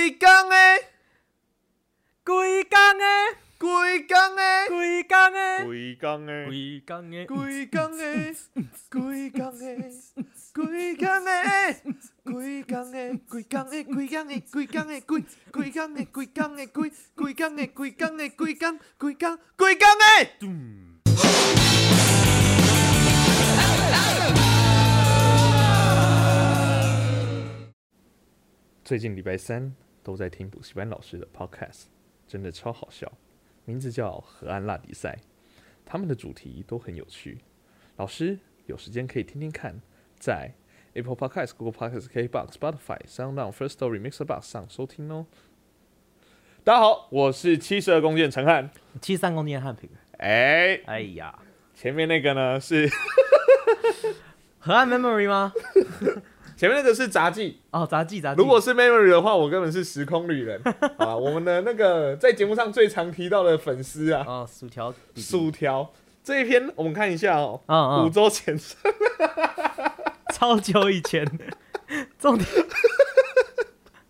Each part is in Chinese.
规工诶，规工的，规工诶，规工的，规工诶，规工的，规工诶，规工诶，规工诶，规工诶，规工诶，规工诶，规工诶，规规工诶，规工诶，规规工诶，规工诶，规工，规工，规工诶。最近礼拜三都在听补习班老师的 podcast，真的超好笑，名字叫《河岸辣比赛》，他们的主题都很有趣。老师有时间可以听听看，在 Apple Podcast、Google Podcast、KBox、Spotify、SoundOn、First Story、Mixer Box 上收听哦。大家好，我是七十二公斤的陈汉。七十三公斤的汉平。哎、哎呀，前面那个呢是河岸 memory 吗？前面那个是杂技，哦，杂技杂技。如果是 memory 的话，我根本是时空旅人 啊！我们的那个在节目上最常提到的粉丝啊，哦，薯条薯条这一篇我们看一下哦，五周前 超久以前。重点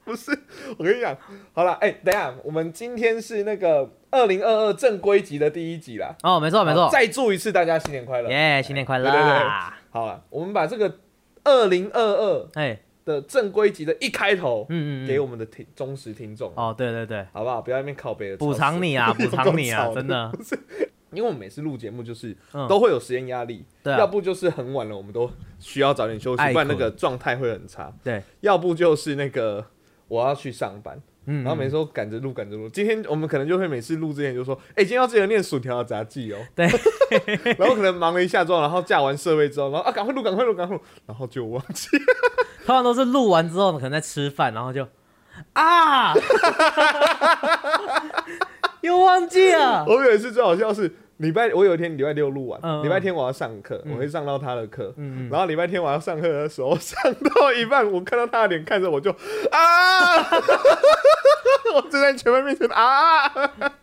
不是，我跟你讲，好了，哎、等一下，我们今天是那个二零二二正规集的第一集啦，哦，没错没错。再祝一次大家新年快乐！耶，新年快乐对对对啊！好了，我们把这个二零二二哎，的正规集的一开头，嗯嗯嗯，给我们的听忠实听众，哦，对对对，好不好？不要在那边靠背的补偿你啊，补偿你啊，真的。因为我们每次录节目就是嗯。都会有时间压力，对啊。要不就是很晚了，我们都需要早点休息，不然那个状态会很差。对，要不就是那个我要去上班，嗯，然后每次都赶着录赶着录。今天我们可能就会每次录之前就说，哎、今天要记得念薯条的杂技哦。对，然后可能忙了一下之后，然后架完设备之后，然后啊赶快录赶快录赶快录，然后就忘记。通常都是录完之后可能在吃饭，然后就啊，又忘记了。我有一次最好笑是礼拜，我有一天礼拜六录完，嗯礼拜天我要上课，嗯我会上到他的课。然后礼拜天我要上课的时候，上到一半，我看到他的脸看着我就啊，我就在全班面前啊，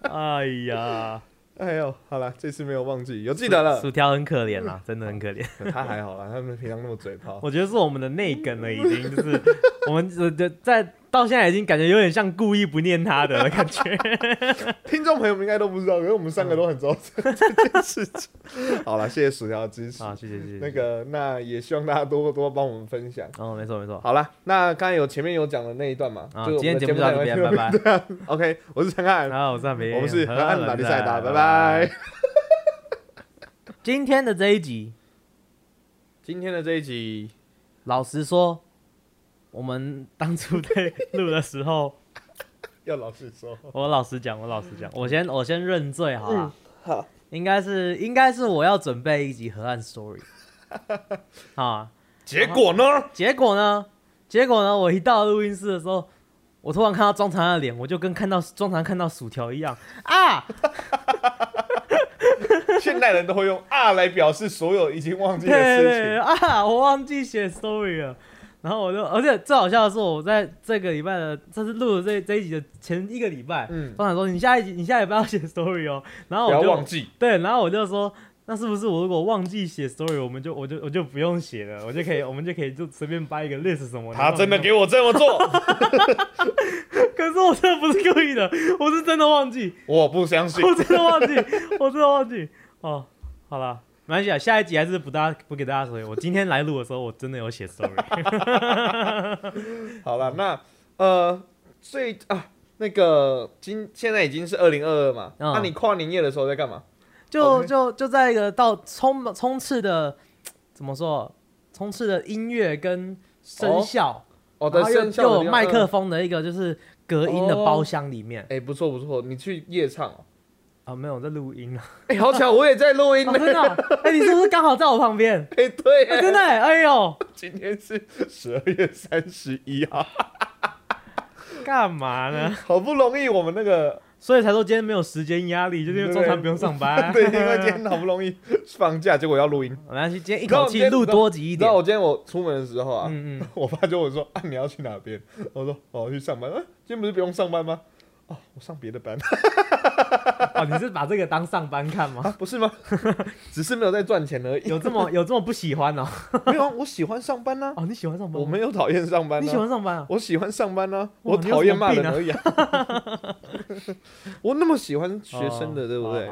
哎呀，哎呦，好了，这次没有忘记，有记得了。薯条很可怜啦，真的很可怜。他还好啦，他们平常那么嘴炮。我觉得是我们的内梗了，已经就是我们呃的在到现在已经感觉有点像故意不念他的的感觉。听众朋友们应该都不知道，可是我们三个都很知道这这件事情。好了，谢谢薯条的支持。啊，谢谢谢谢。那个，那也希望大家多多帮我们分享。哦，没错没错。好了，那刚才有前面有讲的那一段嘛，啊就今天节目就到这边拜拜。OK，我是陈汉，然后我是汉平，我们是河岸打比赛打，拜拜拜。。今天的这一集，今天的这一集，老实说，我们当初在录的时候，要老实说，我老实讲，我老实讲，我先我先认罪好了。好，应该是应该是我要准备一集河岸 story 啊，结果呢？结果呢，结果呢，我一到录音室的时候，我突然看到庄长的脸，我就跟看到庄长看到薯条一样啊，现代人都会用啊来表示所有已经忘记的事情。啊，我忘记写 story 了。然后我就，而且最好笑的是，我在这个礼拜的，这是录的这这一集的前一个礼拜，嗯，庄长说你下一集你下礼拜要写 story 哦，然后我就要忘记。对，然后我就说，那是不是我如果忘记写 story，我们就我就我就不用写了，我就可以我们就可以就随便掰一个 list 什么的。他真的给我这么做，可是我真的不是故意的，我是真的忘记，我不相信。我真的忘记，我真的忘记。哦，好了，没关系啊，下一集还是不大不给大家说。我今天来录的时候，我真的有写 story。好了，那呃，最啊，那个今现在已经是二零二二嘛，嗯那你跨年夜的时候在干嘛？就就就在一个到冲冲刺的怎么说，冲刺的音乐跟声效，哦，然后又的声效麦克嗯风的一个就是隔音的包厢里面。哎，不错不错，你去夜唱哦。啊，没有我在录音啊。哎，好巧，我也在录音哦，呢。真的哦？哎、你是不是刚好在我旁边？哎，对真的哎，哎呦，今天是十二月三十一号，干嘛呢？好不容易我们那个 所以才说今天没有时间压力，就是因为中餐不用上班。对，因为今天好不容易放假，结果要录音。没关系，今天一口气录多集一点你知道。我今天我出门的时候啊，嗯嗯，我爸就问我说：“啊，你要去哪边？”我说：“哦，我去上班。”啊，今天不是不用上班吗？哦，我上别的班。哦，你是把这个当上班看吗？啊，不是吗？只是没有在赚钱而已。有这么有这么不喜欢哦？没有啊，我喜欢上班呢、哦，你喜欢上班？我没有讨厌上班、啊。你喜欢上班啊？我喜欢上班呢、哇我讨厌骂人而已、啊。我那么喜欢学生的，哦对不对？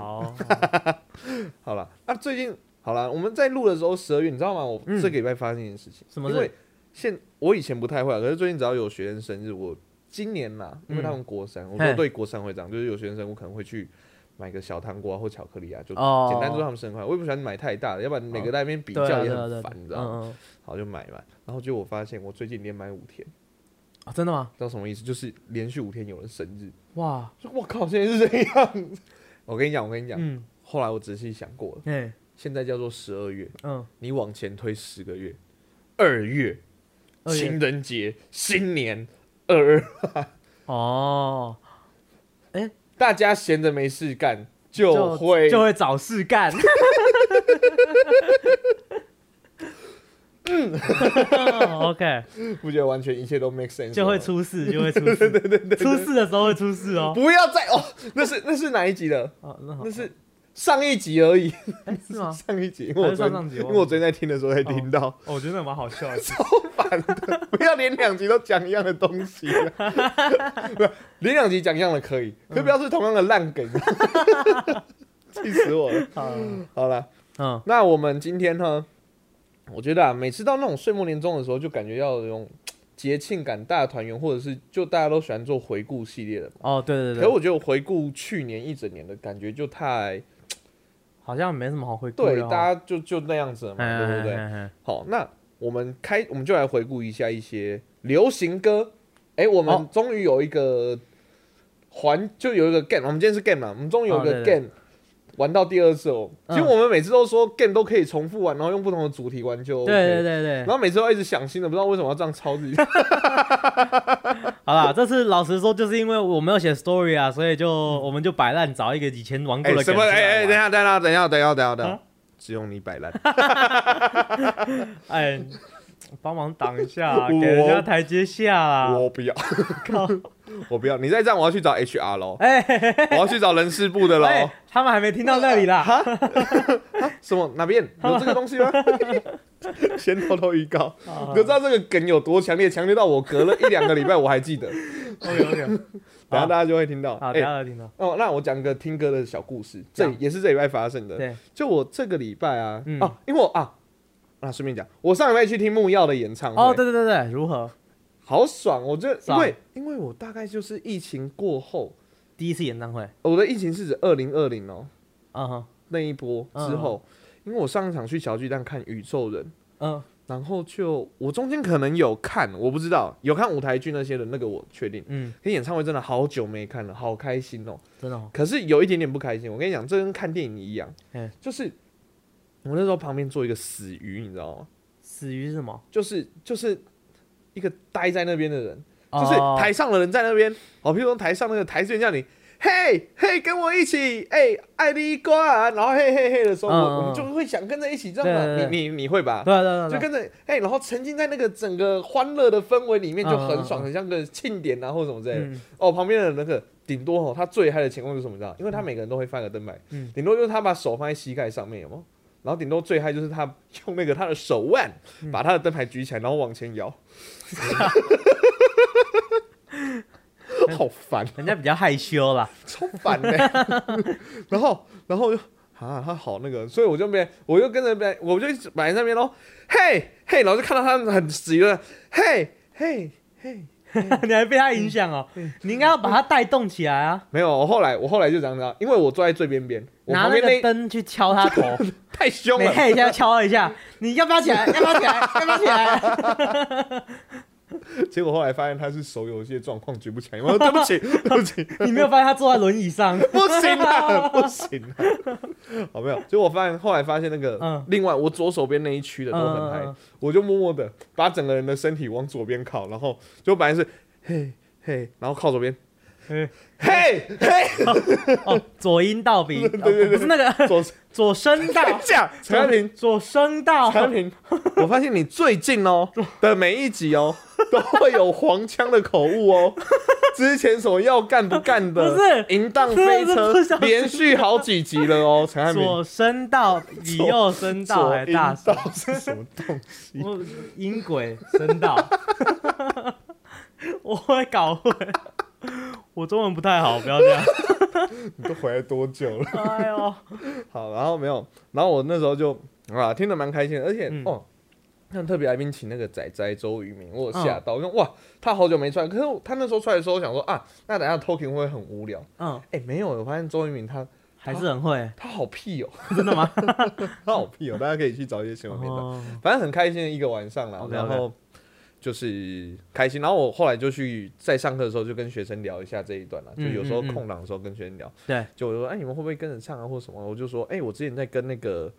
好，了，那、最近好了，我们在录的时候，十二月，你知道吗？我嗯这个礼拜发生一件事情，什么事因为现我以前不太会啊，可是最近只要有学生生日，我今年呐，因为他们国三，我嘿说对国三会这样，就是有学生我可能会去买个小糖果啊或巧克力啊，就哦简单祝他们生日快乐。我也不喜欢买太大的，要不然每个在那边比较也很烦，你知道吗？好，就买嘛。然后结果我发现，我最近连买五天，啊，真的吗？知道什么意思？就是连续五天有人生日，哇，说我靠，现在是这样。我跟你讲，我跟你讲，嗯，后来我仔细想过了，嗯，现在叫做十二月，嗯，你往前推十个月二月情人节、新年、二二，哦，大家闲着没事干就会就会找事干。嗯，OK，不觉得完全一切都 make sense，就会出事，就会出事。对对对，出事的时候会出事哦。不要再哦，那是那是哪一集的？哦，那好那，是上一集而已，哎，是吗？上一集，因为我上上集？因为我昨天在听的时候才听到，哦我觉得蛮好笑的。超烦的 不要连两集都讲一样的东西啊，不是连两集讲一样的可以，可不要是同样的烂梗，气死我了。嗯好了。嗯，那我们今天呢？我觉得啊，每次到那种岁末年终的时候，就感觉要有种节庆感、大团圆，或者是就大家都喜欢做回顾系列的嘛。哦，对对对，可我觉得我回顾去年一整年的感觉就太好像没什么好回顾的对，哦。大家就就那样子了嘛，哎对不对？好，那我们开我们就来回顾一下一些流行歌。哎，我们哦终于有一个环，就有一个 game，我们今天是 game 嘛，我们终于有一个哦对对 game 玩到第二次哦。嗯其实我们每次都说 game 都可以重复玩，然后用不同的主题玩就 OK。对对对对然，后每次都一直想新的，不知道为什么要这样抄自己。好啦，这次老实说，就是因为我没有写 story 啊，所以就我们就摆烂找一个以前玩过哎，的什么？哎哎，等一下，等一下，等一下，等一下，等一下，等一啊下，只用你摆烂。哎，帮忙挡一下给人家台阶下啦。我不要，靠，我不要。你再这样，我要去找 HR 喽，哎我要去找人事部的喽。哎，他们还没听到那里啦。什么？哪边有这个东西吗？先偷偷预告，你就知道这个梗有多强烈，强烈到我隔了一两个礼拜我还记得。OK OK，等下大家就会听到。等下就听到。哦，那我讲个听歌的小故事，这也是这礼拜发生的。对，就我这个礼拜啊，嗯哦，因为我啊那，顺便讲，我上礼拜去听木曜的演唱会，哦，对对对对，如何？好爽！我觉得，因为因为我大概就是疫情过后，第一次演唱会，我的疫情是指二零二零哦那一波之后，因为我上一场去小巨蛋看宇宙人。嗯，然后就我中间可能有看，我不知道有看舞台剧那些的那个我确定，嗯，可演唱会真的好久没看了，好开心哦。真的哦，可是有一点点不开心，我跟你讲，这跟看电影一样嗯，就是我那时候旁边坐一个死鱼，你知道吗？死鱼是什么？就是就是一个待在那边的人，就是哦台上的人在那边，哦，譬如说台上那个台员叫你。嘿，嘿，跟我一起，哎、爱你瓜，然后嘿嘿嘿的时候，嗯我我们嗯就会想跟着一起，这样嘛？对对对你你你会吧？对啊对就跟着哎、然后沉浸在那个整个欢乐的氛围里面，就很爽，很像个庆典啊或者什么之类的。嗯哦，旁边的那个顶多哦，他最嗨的情况是什么？你知道？因为他每个人都会放个灯牌，嗯顶多就是他把手放在膝盖上面，有吗？然后顶多最嗨就是他用那个他的手腕嗯把他的灯牌举起来，然后往前摇，好烦，人家比较害羞啦。超烦的。然后，然后就啊，他好那个，所以我就没，我就跟着边，我就一直摆在那边喽，嘿嘿，然后就看到他很急了，嘿嘿嘿。你还被他影响哦？你应该要把他带动起来啊！没有，我后来我后来就这样子，因为我坐在最边边，我拿那个灯去敲他头，太凶了，每嘿一下敲一下，你要不要起来？要不要起来？要不要起来？结果后来发现他是手有一些状况举不起来，我说 对不起，对不起，你没有发现他坐在轮椅上？不行啊，不行啊，好没有？结果我发现后来发现那个，嗯另外我左手边那一区的都很嗨，嗯嗯嗯我就默默的把整个人的身体往左边靠，然后就本来是嘿嘿，然后靠左边，嘿嘿。嘿，哦，左阴道比，哦不是那个左左声道，架陈安平。左声道。陈安平，我发现你最近哦 的每一集哦，都会有黄腔的口误哦，之前什么要干不干的，不是淫荡飞车连续好几集了哦，陈汉明。左声道比右声道还大左声阴，道是什么东西？我音轨声道，我会搞混，我中文不太好，不要这样。你都回来多久了？哎呦，好，然后没有，然后我那时候就啊听得蛮开心的，而且、嗯哦，像特别来宾请那个仔仔周渝民，我有吓嗯到，我说哇，他好久没出来，可是他那时候出来的时候，我想说啊，那等下 talking 会很无聊？嗯，哎、没有，我发现周渝民他还是很会，他好屁哦，真的吗？他好屁哦，大家可以去找一些新闻片段，哦，反正很开心的一个晚上啦，OK，OK 然后。就是开心，然后我后来就去在上课的时候就跟学生聊一下这一段了，就嗯有时候空档的时候跟学生聊，对，就我说，哎，你们会不会跟着唱啊，或什么？我就说，哎，我之前在跟那个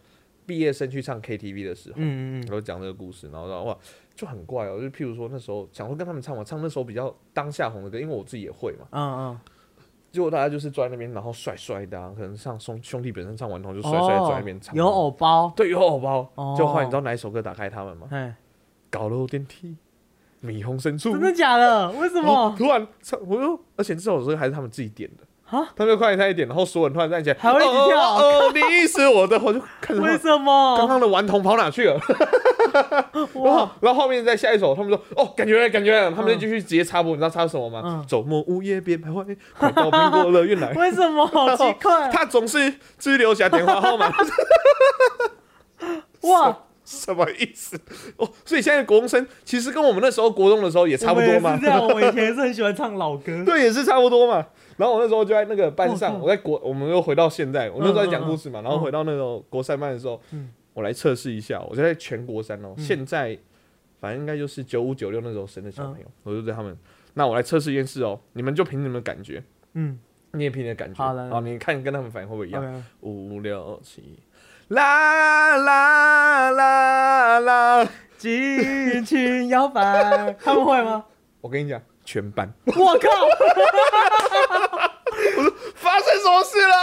毕业生去唱 KTV 的时候，嗯嗯我就讲这个故事，然后说哇，就很怪哦，就譬如说那时候想说跟他们唱嘛，唱那时候比较当下红的歌，因为我自己也会嘛，嗯嗯。结果大家就是坐在那边，然后帅帅的、啊，可能像兄兄弟本身唱完后就嗯，帅帅地坐在那边唱，有，偶包，对，有偶包，哦。就后来你知道哪一首歌打开他们吗？哎，高楼电梯，霓虹深处，真的假的？为什么？突然唱，我说，而且这首歌还是他们自己点的。啊？他们就快点点，然后所有人突然站起来，还会一起跳哦你意思我的，我就看着为什么？刚刚的顽童跑哪去了？然后哇，然后后面再下一首，他们说哦，感觉感觉，他们就继续直接插播，你知道插什么吗？嗯周末午夜别徘徊，快到苹果乐园来。为什么？好奇怪，他总是只留下电话号码，哇，什么意思？哦，所以现在国中生其实跟我们那时候国中的时候也差不多嘛是。这样，我以前也是很喜欢唱老歌。对，也是差不多嘛。然后我那时候就在那个班上，我在国，我们又回到现在，我那时候在讲故事嘛，然后回到那种国三班的时候，嗯我来测试一下，我就在全国三哦，嗯现在反正应该就是九五九六那时候生的小嗯朋友，我就对他们，那我来测试一件事哦，你们就凭你们的感觉，嗯你也凭你的感觉，好你看跟他们反应会不会一样？，OK，五六七，啦啦啦啦，尽情摇摆，他们会吗？我跟你讲，全班我靠！我发生什么事了？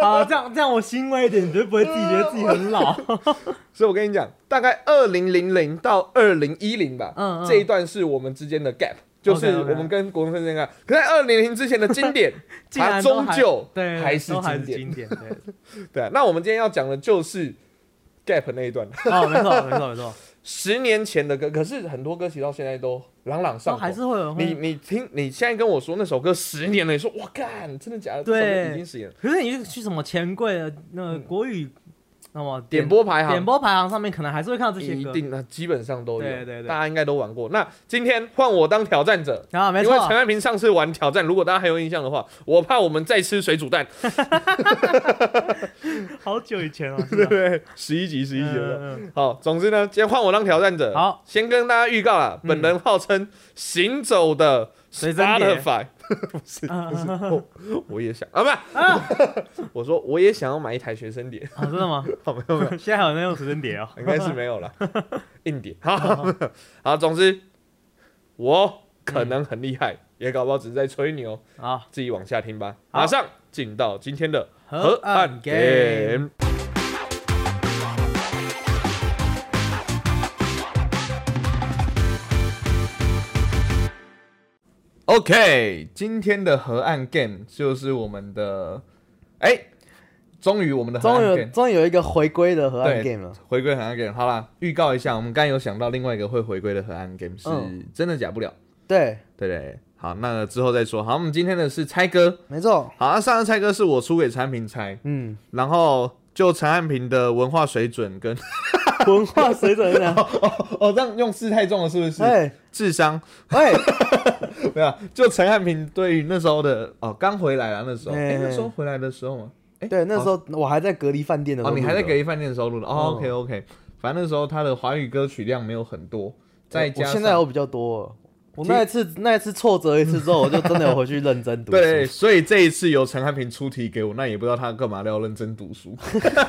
好，这样这样我欣慰一点，你就不会自己觉得自己很老。所以我跟你讲，大概二零零零到二零一零吧，嗯嗯这一段是我们之间的 gap，就是我们跟国中生之间的 gap。可在二零零之前的经典，竟 它终究对，还是经典。经典，对，对啊，那我们今天要讲的就是 gap 那一段，哦，没错，没错，没错，十年前的歌，可是很多歌其实到现在都朗朗上口。还是会有你。你听，你现在跟我说那首歌十年了，你说哇干，真的假的？对已经十年了。可是你去去什么钱柜的那个国语，那么嗯点播排行点播排行上面，可能还是会看到这些歌。一定，那基本上都有，对对对大家应该都玩过。那今天换我当挑战者，啊，没因为陈错，安平上次玩挑战，如果大家还有印象的话，我怕我们再吃水煮蛋，好久以前了，对不对？十一集，十一集了。嗯嗯好，总之呢，今天换我当挑战者。好，先跟大家预告了，嗯本人号称行走的 Spotify，不是嗯不是，我我也想啊，不是，我说我也想要买一台学生碟，啊，真的吗？好没有没有，现在还有那种学生碟哦。应该是没有了，硬碟。好，好，总之我可能很厉害，也搞不好只是在吹牛，好，自己往下听吧。好。马上进到今天的河岸 game OK，今天的河岸 game 就是我们的，哎、终于我们的河岸终于终于有一个回归的河岸 game 了。回归河岸 game。好啦，预告一下，我们刚有想到另外一个会回归的河岸 game 是嗯真的假不了，对，对对。好，那之后再说。好，我们今天的是猜歌。没错。好，那上次猜歌是我出给陈汉平猜，嗯，然后就陈汉平的文化水准跟文化 水准是这样。哦，这样用词太重了，是不是？哎。智商。哎，没有，就陈汉平对于那时候的哦，刚回来了那时候，哎、哎那时候回来的时候吗？哎、对，那时候我还在隔离饭店的时哦，你还在隔离饭店的时候录的哦嗯，OK OK，反正那时候他的华语歌曲量没有很多，再加上现在我比较多。了。我那一次那一次挫折一次之后，我就真的有回去认真读书。对，所以这一次由陈汉平出题给我，那也不知道他干嘛要认真读书。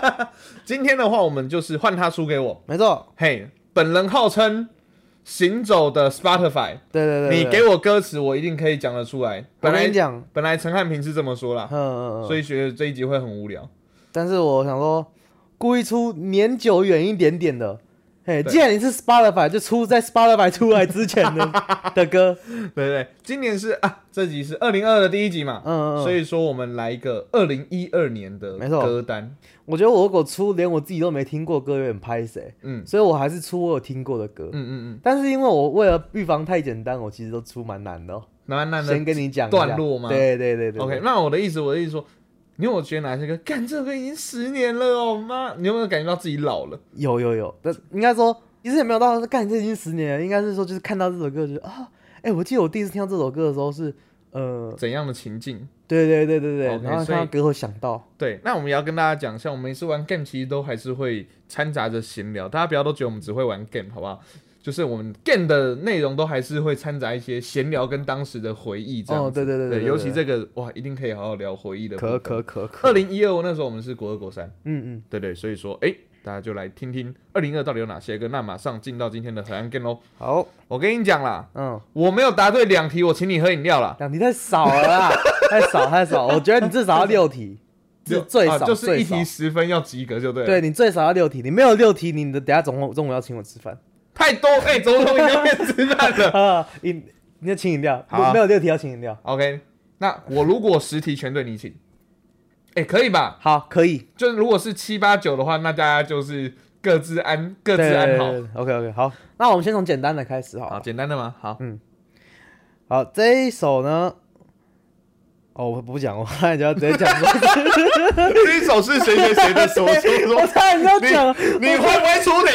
今天的话，我们就是换他出给我，没错，嘿，本人号称行走的 Spotify，对对对。你给我，歌词，我一定可以讲得出来。我本来讲，本来陈汉平是这么说啦，嗯嗯嗯，所以觉得这一集会很无聊。但是我想说，故意出年久远一点点的，嘿，既然你是 Spotify，就出在 Spotify 出来之前的 的歌，对对对，今年是啊，这集是二零二的第一集嘛，嗯嗯，所以说我们来一个二零一二年的歌单，我觉得我如果出连我自己都没听过歌，有点拍谁，嗯。所以我还是出我有听过的歌。嗯嗯嗯，但是因为我为了预防太简单，我其实都出蛮难的、哦。难难先跟你讲段落吗对对对对 OK，对。那我的意思，我的意思说，你有没有觉得哪些歌？干这首歌已经十年了哦妈！你有没有感觉到自己老了？有有有，但应该说其实也没有到说干这已经十年了，应该是说就是看到这首歌就是啊，哎、我记得我第一次听到这首歌的时候是呃，怎样的情境？对对对对对然后所以看到歌会想到，对，那我们也要跟大家讲，像我们每次玩 game，其实都还是会掺杂着闲聊，大家不要都觉得我们只会玩 game，好不好？就是我们 game 的内容都还是会掺杂一些闲聊跟当时的回忆这样对对对尤其这个哇，一定可以好好聊回忆的。可可可可，二零一二那时候我们是国二国三，嗯嗯，对对，所以说哎、大家就来听听二零二到底有哪些歌。那马上进到今天的河岸 game 喽。好，我跟你讲啦，嗯，我没有答对两题，我请你喝饮料啦。两题太少了啦，太少太少，我觉得你至少要六题，是最少、啊就是一题十分要及格就对了。对你最少要六题，你没有六题，你的等下中午中午要请我吃饭太多哎，怎么从饮料店吃饭了？啊，饮你要请饮料，好啊没有六题要请饮料，OK，那我如果十题全对你请，哎、可以吧？好，可以，就是如果是七八九的话，那大家就是各自安各自安好。，OK OK，好，那我们先从简单的开始好简单的吗？好，嗯好，这一首呢，哦，我不讲，我差点就要直接讲说，这一首是谁谁谁的所出？我差点就要讲，你会不会出题？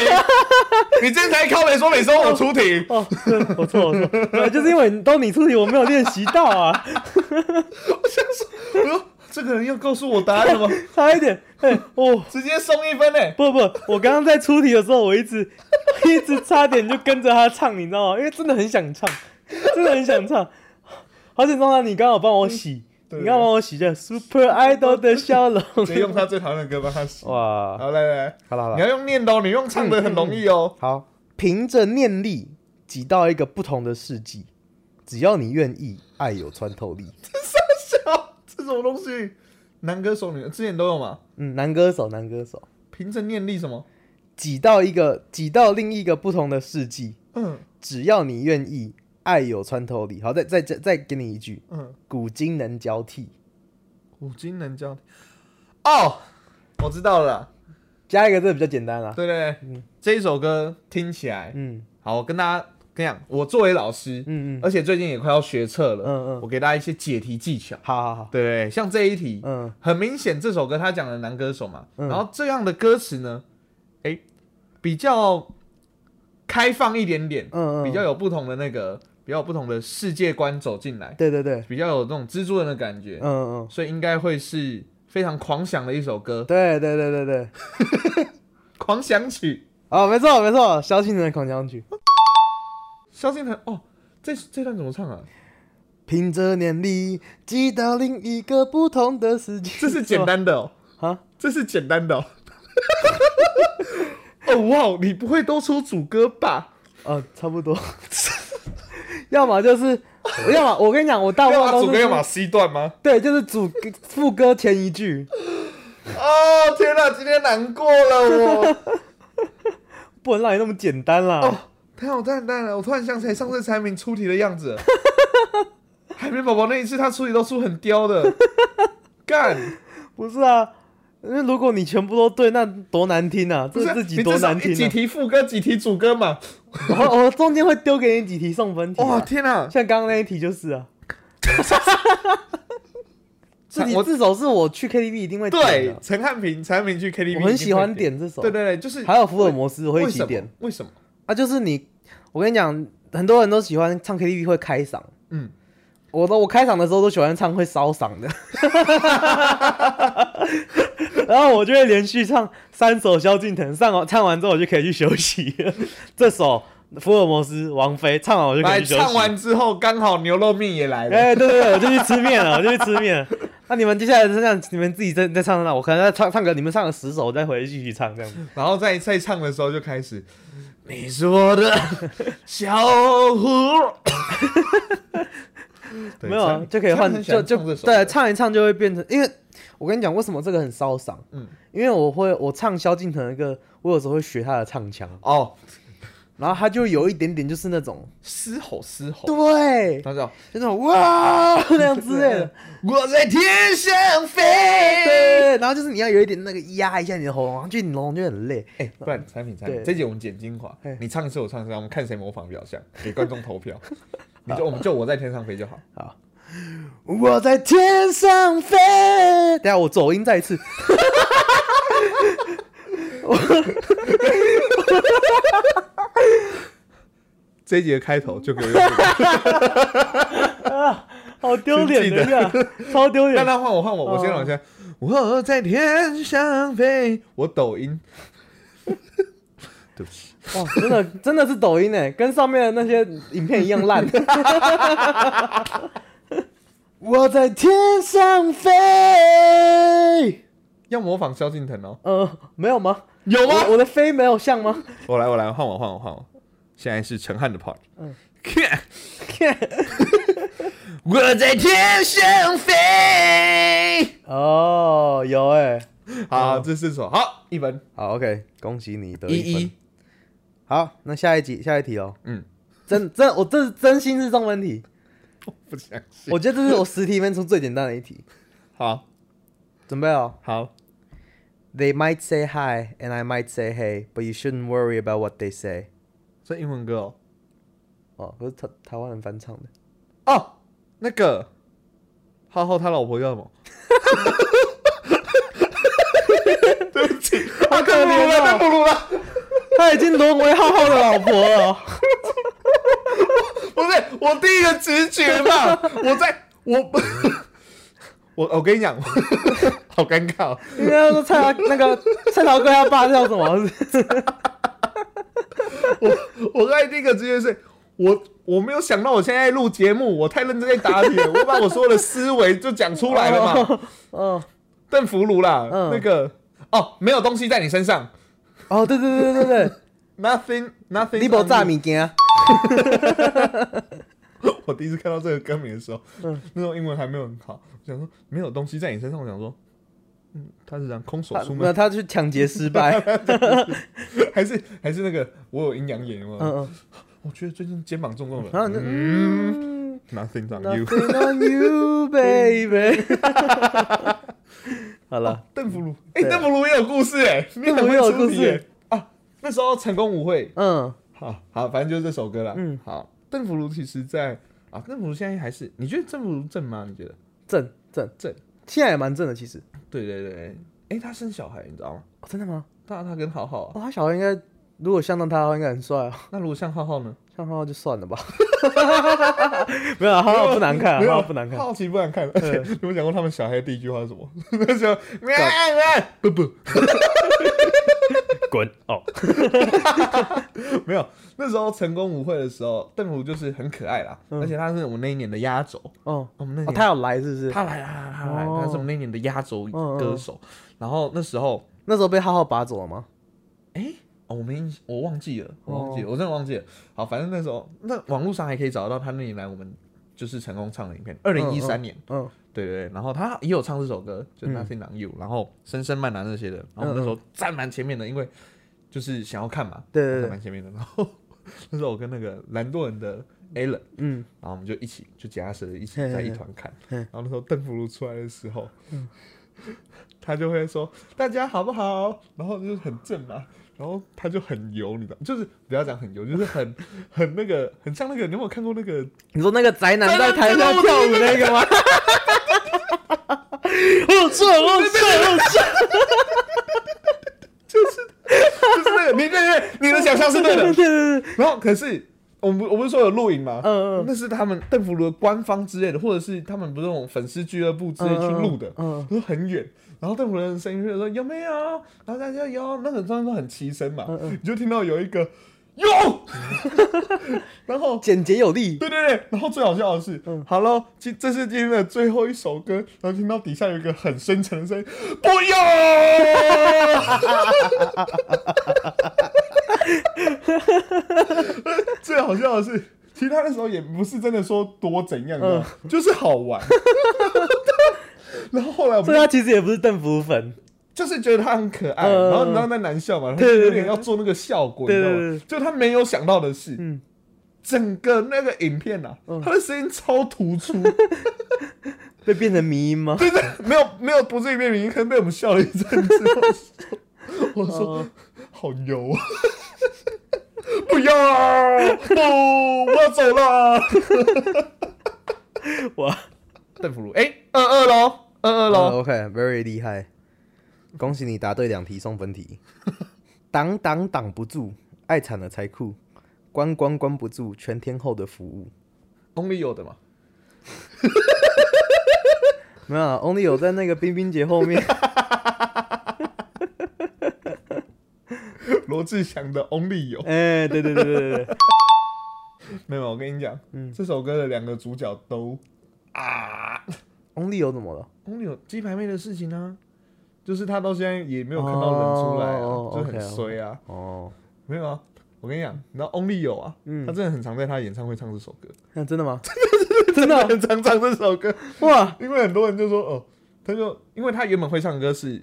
你今天才靠北说你说我出题，哦，对我错我错，对就是因为都你出题，我没有练习到啊，我想说这个人要告诉我答案了吗？差一点，哎，哦。直接送一分嘞、不不，我刚刚在出题的时候，我一直一直差点就跟着他唱，你知道吗？因为真的很想唱，真的很想唱。好险，中他你刚好帮我洗，对你刚好帮我洗这 Super Idol 的笑容。直接用他最讨厌的歌帮他洗。哇，好，来来来，好了好了，你要用念的哦，你用唱的很容易哦。好，凭着念力挤到一个不同的世纪，只要你愿意，爱有穿透力。笑，这什么东西？男歌手、女之前都有嘛？嗯，男歌手，男歌手，凭着念力什么？挤到一个挤到另一个不同的世纪，嗯只要你愿意，爱有穿透力。好，再再再再给你一句，嗯，古今能交替。古今能交替。哦，我知道了啦。加一个这比较简单啦。对对对，这一首歌听起来嗯好，我跟大家跟你讲，我作为老师，嗯嗯而且最近也快要学测了，嗯嗯，我给大家一些解题技巧。好好好，对像这一题，嗯很明显这首歌他讲的男歌手嘛，嗯然后这样的歌词呢，哎，比较开放一点点，嗯嗯，比较有不同的那个，比较有不同的世界观走进来，对对对，比较有那种蜘蛛人的感觉，嗯嗯，所以应该会是非常狂想的一首歌，对对对对对，狂想曲。哦，没错没错，萧敬腾的《狂想曲》，萧敬腾哦，这这段怎么唱啊？凭着念力寄到另一个不同的世界。这是简单的哦，啊？这是简单的哦。哦哇，你不会都出主歌吧？哦，差不多。要么就是，要么我跟你讲，我大部要分都是把主歌要么 C 段吗？对，就是主副歌前一句，哦天哪，今天难过了我。不能让你那么简单啦。哦，太好太蛋了！我突然想起来上次柴明出题的样子了。海绵宝宝那一次他出题都出很刁的，干，不是啊，因为如果你全部都对，那多难听啊！这自己多难听啊！几题副歌几题主歌嘛？我我中间会丢给你几题送分题啊。哇天哪！像刚刚那一题就是啊。这题我这首是我去 KTV 一定会点对的，，陈汉平，陈汉平去 KTV，我很喜欢点这首。对对对，就是还有福尔摩斯我会一起点。为什么？啊，就是你，我跟你讲，很多人都喜欢唱 KTV 会开嗓，嗯，我都我开场的时候都喜欢唱会烧嗓的，然后我就会连续唱三首萧敬腾，唱完唱完之后我就可以去休息了。这首福尔摩斯王菲唱完我就可以去休息。唱完之后，刚好牛肉面也来了。哎、对对对，我就去吃面了，我就去吃面。那你们接下来是这样，你们自己再再唱那，我可能在唱唱歌你们唱了十首，我再回去继续唱这样子。然后在在唱的时候就开始，你是我的小虎。对没有啊，就可以换就就对，唱一唱就会变成，因为我跟你讲，为什么这个很烧嗓？嗯，因为我会我唱萧敬腾的歌，我有时候会学他的唱腔，哦，然后他就有一点点就是那种，嘶吼嘶吼，对，他就就那种哇那样之类的，我在天上飞。对，然后就是你要有一点那个压一下你的喉咙，就你喉咙就很累。哎、不然产品产品，对这集我们剪精华，你唱一次我唱一次，我们看谁模仿比较像，给观众投票。你就我们就我在天上飞就好。我在天上飞。等下我走音再一次。这一集的开头就给我用这个，好丢脸的呀，超丢让脸。他换我换我，我先往下。我在天上飞，我抖音。对不起，哇，真的真的是抖音哎，跟上面的那些影片一样烂。我在天上飞。要模仿萧敬腾哦。呃，没有吗？有吗我我的飞没有像吗？我来我来换我换我换我，现在是陈汉的 part。我在天上飞。哦，有哎。好，这四首好一分好，OK，恭喜你得一一分。一。好，那下一集下一题哦。嗯，真真我这是真心是送分题，我不相信。我觉得这是我十题里面出最简单的一题。好准备哦。好，They might say hi and I might say hey, but you shouldn't worry about what they say。这英文歌哦。哦，不是台台湾人翻唱的。哦，那个浩浩他老婆叫什么？对不起，好可怜了，哦不如了。他已经沦为浩浩的老婆了。不是我第一个直觉嘛，我在我我我跟你讲，好尴尬、哦。应该要说蔡桃那个蔡桃哥他爸叫什么？我我刚才第一个直觉是我我没有想到我现在在录节目，我太认真在答题了，我把我所有的思维就讲出来了嘛。嗯，邓福如啦，嗯那个哦，没有东西在你身上哦，对对对对对，nothing nothing，你无炸物件。我第一次看到这个歌名的时候，嗯那时候英文还没有很好，我想说没有东西在你身上，我想说，嗯，他是想空手出门，没有他去抢劫失败。还是还是那个我有阴阳眼吗？嗯嗯，我觉得最近肩膀重重的，然后你就嗯嗯，nothing on you。，Nothing on you, baby。好了，邓福如，哎，对邓福如也有故事哎，你很会邓福如有出题故事啊。那时候成功舞会，嗯，好好，反正就是这首歌了。嗯好，邓福如其实在啊，邓福如现在还是，你觉得邓福如正吗？你觉得？正正正，现在也蛮正的，其实。对对对，哎，他生小孩，你知道吗？哦，真的吗？他他跟好好啊，哦，他小孩应该如果像到他的话，应该很帅哦。那如果像浩浩呢？像浩浩就算了吧。没有啊，浩浩不难看啊，没有浩浩不难看。好奇不难看，而且你有讲过他们小孩的第一句话是什么？那时候喵喵不不，滚哦。没有。那时候成功舞会的时候，邓如就是很可爱啦，嗯而且他是我们那一年的压轴。哦，哦，我们那年他有来是不是？他来啊，他来，哦他是我们那一年的压轴嗯嗯歌手。然后那时候，那时候被浩浩拔走了吗？哎，哦，我没印我忘记了，我忘记了，我真的忘记了。好，反正那时候，那网络上还可以找得到他那年来我们就是成功唱的影片，二零一三年。嗯，对对对，然后他也有唱这首歌，就是嗯 Nothing on You，、然后深深慢男那些的，然后那时候站蛮前面的，因为就是想要看嘛，对对对站蛮前面的。然后 那时候我跟那个蓝多人的 Alan，嗯，然后我们就一起就假设一起在一团看，嘿然后那时候邓福如出来的时候，他就会说大家好不好，然后就是很正嘛。然后他就很油，你知道，就是不要讲很油，就是很 很那个，很像那个，你有没有看过那个你说那个宅男在台上跳舞那个吗？好帅，好帅，好帅！就是那个，你对对，你的想象是对的对。对对，然后可是我们不我不是说有录影吗？嗯嗯那是他们邓福如的官方之类的，或者是他们不是那种粉丝俱乐部之类去录的，嗯，都很远。然后邓福如的声音就说有没有？然后大家有，那很当然都很齐声嘛，你就听到有一个有，然后简洁有力。对对对，然后最好笑的是，嗯好了，今这是今天的最后一首歌，然后听到底下有一个很深沉的声音，不要。最好笑的是，其实他那时候也不是真的说多怎样的，就是好玩。然后后来我们所以他其实也不是邓福粉，就是觉得他很可爱，嗯然后你知道那男校嘛，他有点要做那个效果，你知道吗？就他没有想到的是，嗯，整个那个影片啊，嗯他的声音超突出，被变成迷音吗？对对，没有没有不是一遍名，可能被我们笑了一阵子。我说哦 好油啊！不要啊！不，我要走了。哇，邓福如，哎，二二喽，二二喽。OK，very 厉害，恭喜你答对两题送分题。挡挡挡不住，爱惨了才酷，关关关不住，全天候的服务。Only 有的嘛？没有啊，Only 有在那个冰冰姐后面。罗志祥的 Only 有。哎、对对对对对对，没有，我跟你讲，嗯这首歌的两个主角都啊，Only 有怎么了？，Only 有鸡排妹的事情啊，就是他到现在也没有看到人出来就很衰啊。哦，没有啊，我跟你讲，你知道 Only 有啊，嗯他真的很常在他演唱会唱这首歌，那真的吗？真的哦很常唱这首歌，哇，因为很多人就说哦，他就因为他原本会唱的歌是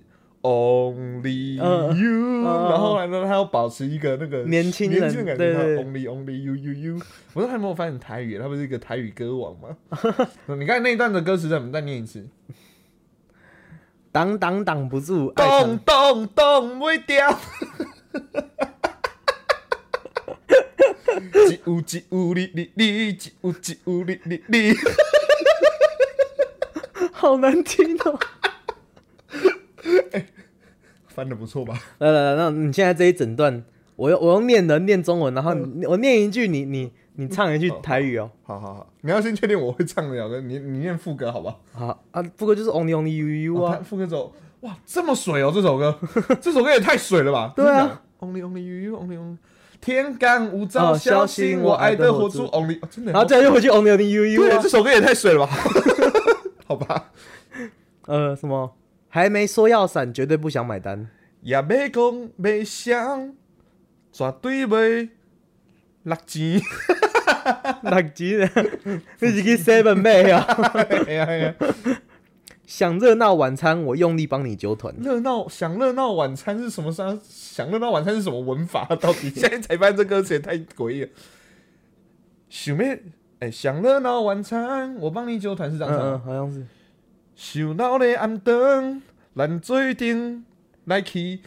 Only 嗯 You，、嗯然后后来呢，他要保持一个那个年轻人年轻的感觉，他对对 Only Only You You You。我说他有没有发现台语？他不是一个台语歌王吗？你看那一段的歌词，咱们再念一次。挡挡挡不住，爱咚惨咚咚，袂掉。一有一有你你你，一有一有你你你。好难听哦。翻的不错吧？来来来，那你现在这一整段，我用我用念的念中文，然后你、我念一句，你你你唱一句台语哦。好好好，你要先确定我会唱得了歌，你你念副歌好吧？好啊，副歌就是 Only Only You You 哦啊他，副歌走，哇，这么水哦，这首歌，这首歌也太水了吧？对啊，Only Only You You Only Only，天干物燥，哦小小心我爱爱的火烛的火烛，Only，哦真的，然后再又回去 Only Only You You 对，啊这。首歌也太水了吧？好吧，呃，什么？还没说要闪，绝对不想买单。也要讲要想，绝对袂六钱。六级的，你是去 Seven 买啊？哎呀哎呀，想热闹晚餐，我用力帮你揪团。热闹想热闹晚餐是什么啥？想热闹晚餐是什么文法？到底现在才发现这歌词也太诡异了。想咩哎，想热闹晚餐，我帮你揪团是这样唱吗嗯嗯，好像是。想闹的暗灯，咱做阵来去。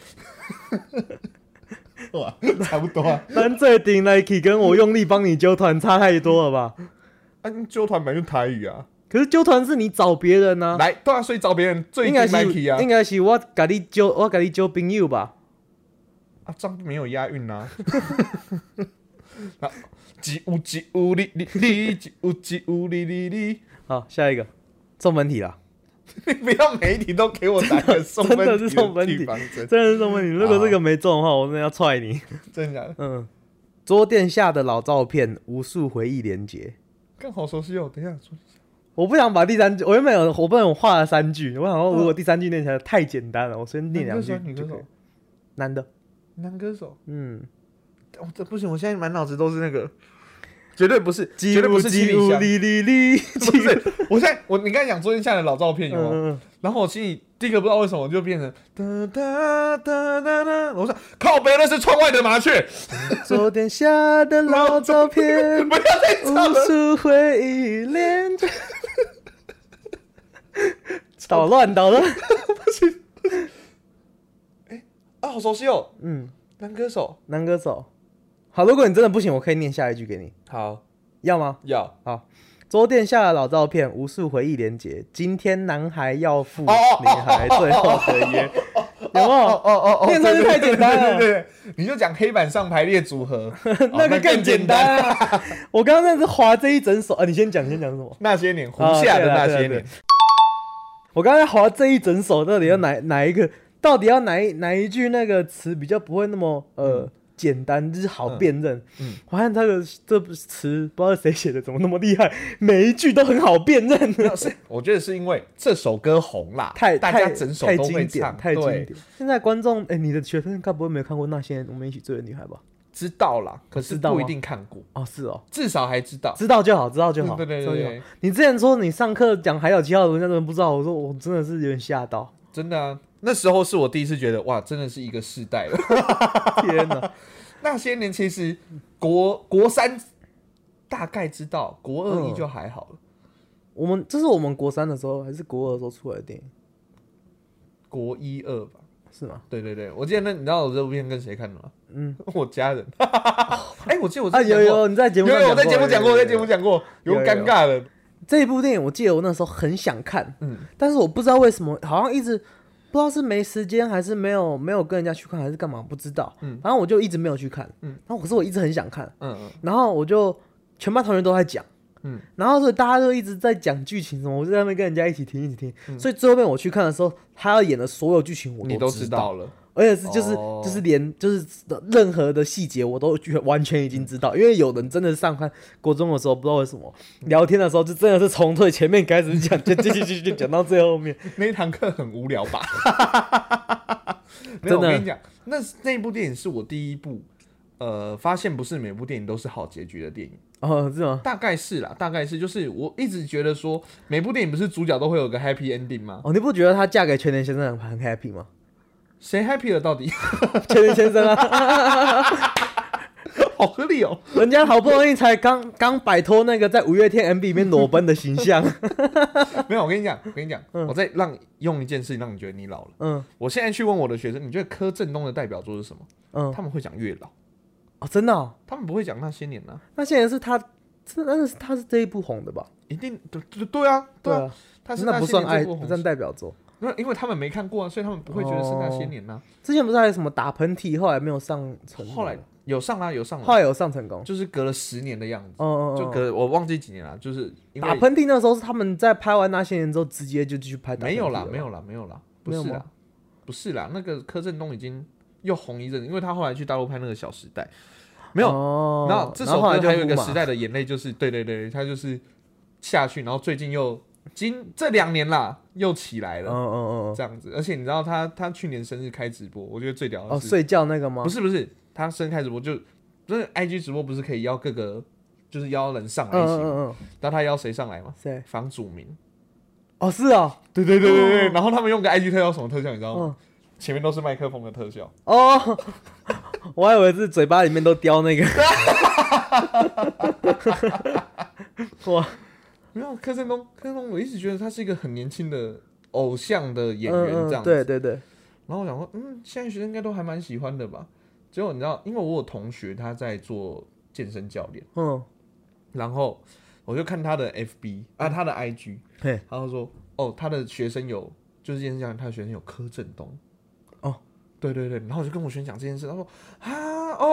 哇，差不多啊。但这顶 Nike 跟我用力帮你揪团差太多了吧？啊，你揪团本来就台语啊。可是揪团是你找别人呢、来，对啊，所以找别人最近应该是 Nike 啊应。该是我给你揪，我给你揪朋友吧。啊，这样没有押韵啊。啊，一有一有你你你，一有一有你你你。好，下一个中文题啦，你不要每一题都给我打个送分 题真的是送分题真的是送分题。如果这个没中的话，我真的要踹你。真的假的？嗯，桌垫下的老照片，无数回忆连结。更好熟悉哦。等一下，我不想把第三句，我原本有我本来有画了三句，我想说嗯如果第三句念起来太简单了，我先念两句女歌手。男的，男歌手。嗯，我，这不行，我现在满脑子都是那个，绝对不是，几绝对不是七里香。哩哩哩，不是，我现在我你刚才讲昨天下的老照片有吗？然后我心里第一个不知道为什么就变成哒哒哒哒哒，我说靠北那是窗外的麻雀，嗯，桌垫下的老照片，不要再唱无。数回忆连着。捣乱捣乱，啊，好熟悉哦，嗯，男歌手。男歌手。好，如果你真的不行，我可以念下一句给你，好，要吗？要好桌垫下的老照片，无数回忆连结。今天男孩要赴女孩最后的约，有没有？哦哦哦念上去太简单了对对对，你就讲黑板上排列组合，那个更简单啊！我刚刚那是划这一整首啊，你先讲，先讲什么？那些年，胡夏的那些年我刚才划这一整首，到底要哪哪一个？到底要哪一哪一句那个词比较不会那么呃、简单，就是好辨认？嗯我看这个这词不知道谁写的，怎么那么厉害，每一句都很好辨认，是，我觉得是因为这首歌红啦，太大家太整首太都会唱，太经对典。现在观众，哎、你的学生该不会没有看过那些我们一起追的女孩吧？知道啦，可是不一定看过，哦，是哦，至少还知道。知道就好，知道就好。对对对，你之前说你上课讲海角七号，人家都不知道，我说我真的是有点吓到。真的啊，那时候是我第一次觉得哇，真的是一个世代了。天哪！那些年其实国国三大概知道，国二一嗯就还好了，我们这是我们国三的时候还是国二的时候出来的电影国一二吧。是吗？对对对，我记得那你知道我这部片跟谁看的吗？嗯，我家人。哎、我记得我之啊前有有你在节目上有有我在节目讲过，我在节目讲过，有尴尬的。这一部电影，我记得我那时候很想看，嗯，但是我不知道为什么，好像一直不知道是没时间还是没有没有跟人家去看还是干嘛，不知道。嗯。反正我就一直没有去看。嗯，然后可是我一直很想看，嗯嗯。然后我就全班同学都在讲。嗯，然后所以大家都一直在讲剧情什么，我就在那边跟人家一起听一起听，嗯。所以最后面我去看的时候，他要演的所有剧情我都知知道了。而且是就是、哦就是连就是任何的细节我都全完全已经知道，因为有人真的是上看国中的时候，不知道为什么聊天的时候就真的是从最前面开始讲，就就就就就讲到最后面。那一堂课很无聊吧？没有，真的我跟你讲，那那部电影是我第一部，呃，发现不是每部电影都是好结局的电影，哦，是吗？大概是啦，大概是，就是我一直觉得说，每部电影不是主角都会有个 happy ending 吗？哦，你不觉得她嫁给全年先生很很 happy 吗？谁 happy 了到底？全年先生啊，好合理哦。人家好不容易才刚刚摆脱那个在五月天 MV 里面裸奔的形象。没有，我跟你讲，我跟你讲，嗯我再让用一件事情让你觉得你老了。嗯我现在去问我的学生，你觉得柯震东的代表作是什么？嗯，他们会讲月老，哦，真的、哦？他们不会讲那些年呢、那些年是他，真的是他是这一部红的吧？一定对对对啊，对啊，啊，他是那不些算爱，年这部红不算代表作。因为因为他们没看过啊，所以他们不会觉得是那些年呢、之前不是还有什么打喷嚏，后来没有上成功，后来有上啦，有上啦，后来有上成功。就是隔了十年的样子，就隔我忘记几年了，就是打喷嚏那时候是他们在拍完那些年之后，直接就继续拍打没有啦，了没有啦，没有啦，不是啦，不是啦，那个柯震东已经又红一阵，因为他后来去大陆拍那个《小时代》，没有，哦然后这首后来就歌还有一个时代的眼泪，就是对对对，他就是下去，然后最近又今这两年啦又起来嗯了，嗯嗯嗯这样子，而且你知道他他去年生日开直播，我觉得最屌的是，睡觉那个吗？不是不是，他生日开直播就就是 IG 直播不是可以邀各个就是邀人上来嗯一起吗，嗯那他邀谁上来吗？谁？房祖名，哦，是哦，对对对对对，然后他们用个 IG 特效什么特效，你知道吗？嗯。前面都是麦克风的特效，哦，我还以为是嘴巴里面都叼那个。哇，没有柯震东，柯震东我一直觉得他是一个很年轻的偶像的演员这样子，对对对，然后我想说，嗯，现在学生应该都还蛮喜欢的吧？结果你知道，因为我有同学他在做健身教练，嗯，然后我就看他的 FB 啊，他的 IG，嘿，他就说，哦，他的学生有就是健身教练，他的学生有柯震东，哦，对对对，然后我就跟我学生讲这件事，他说啊，哦哦，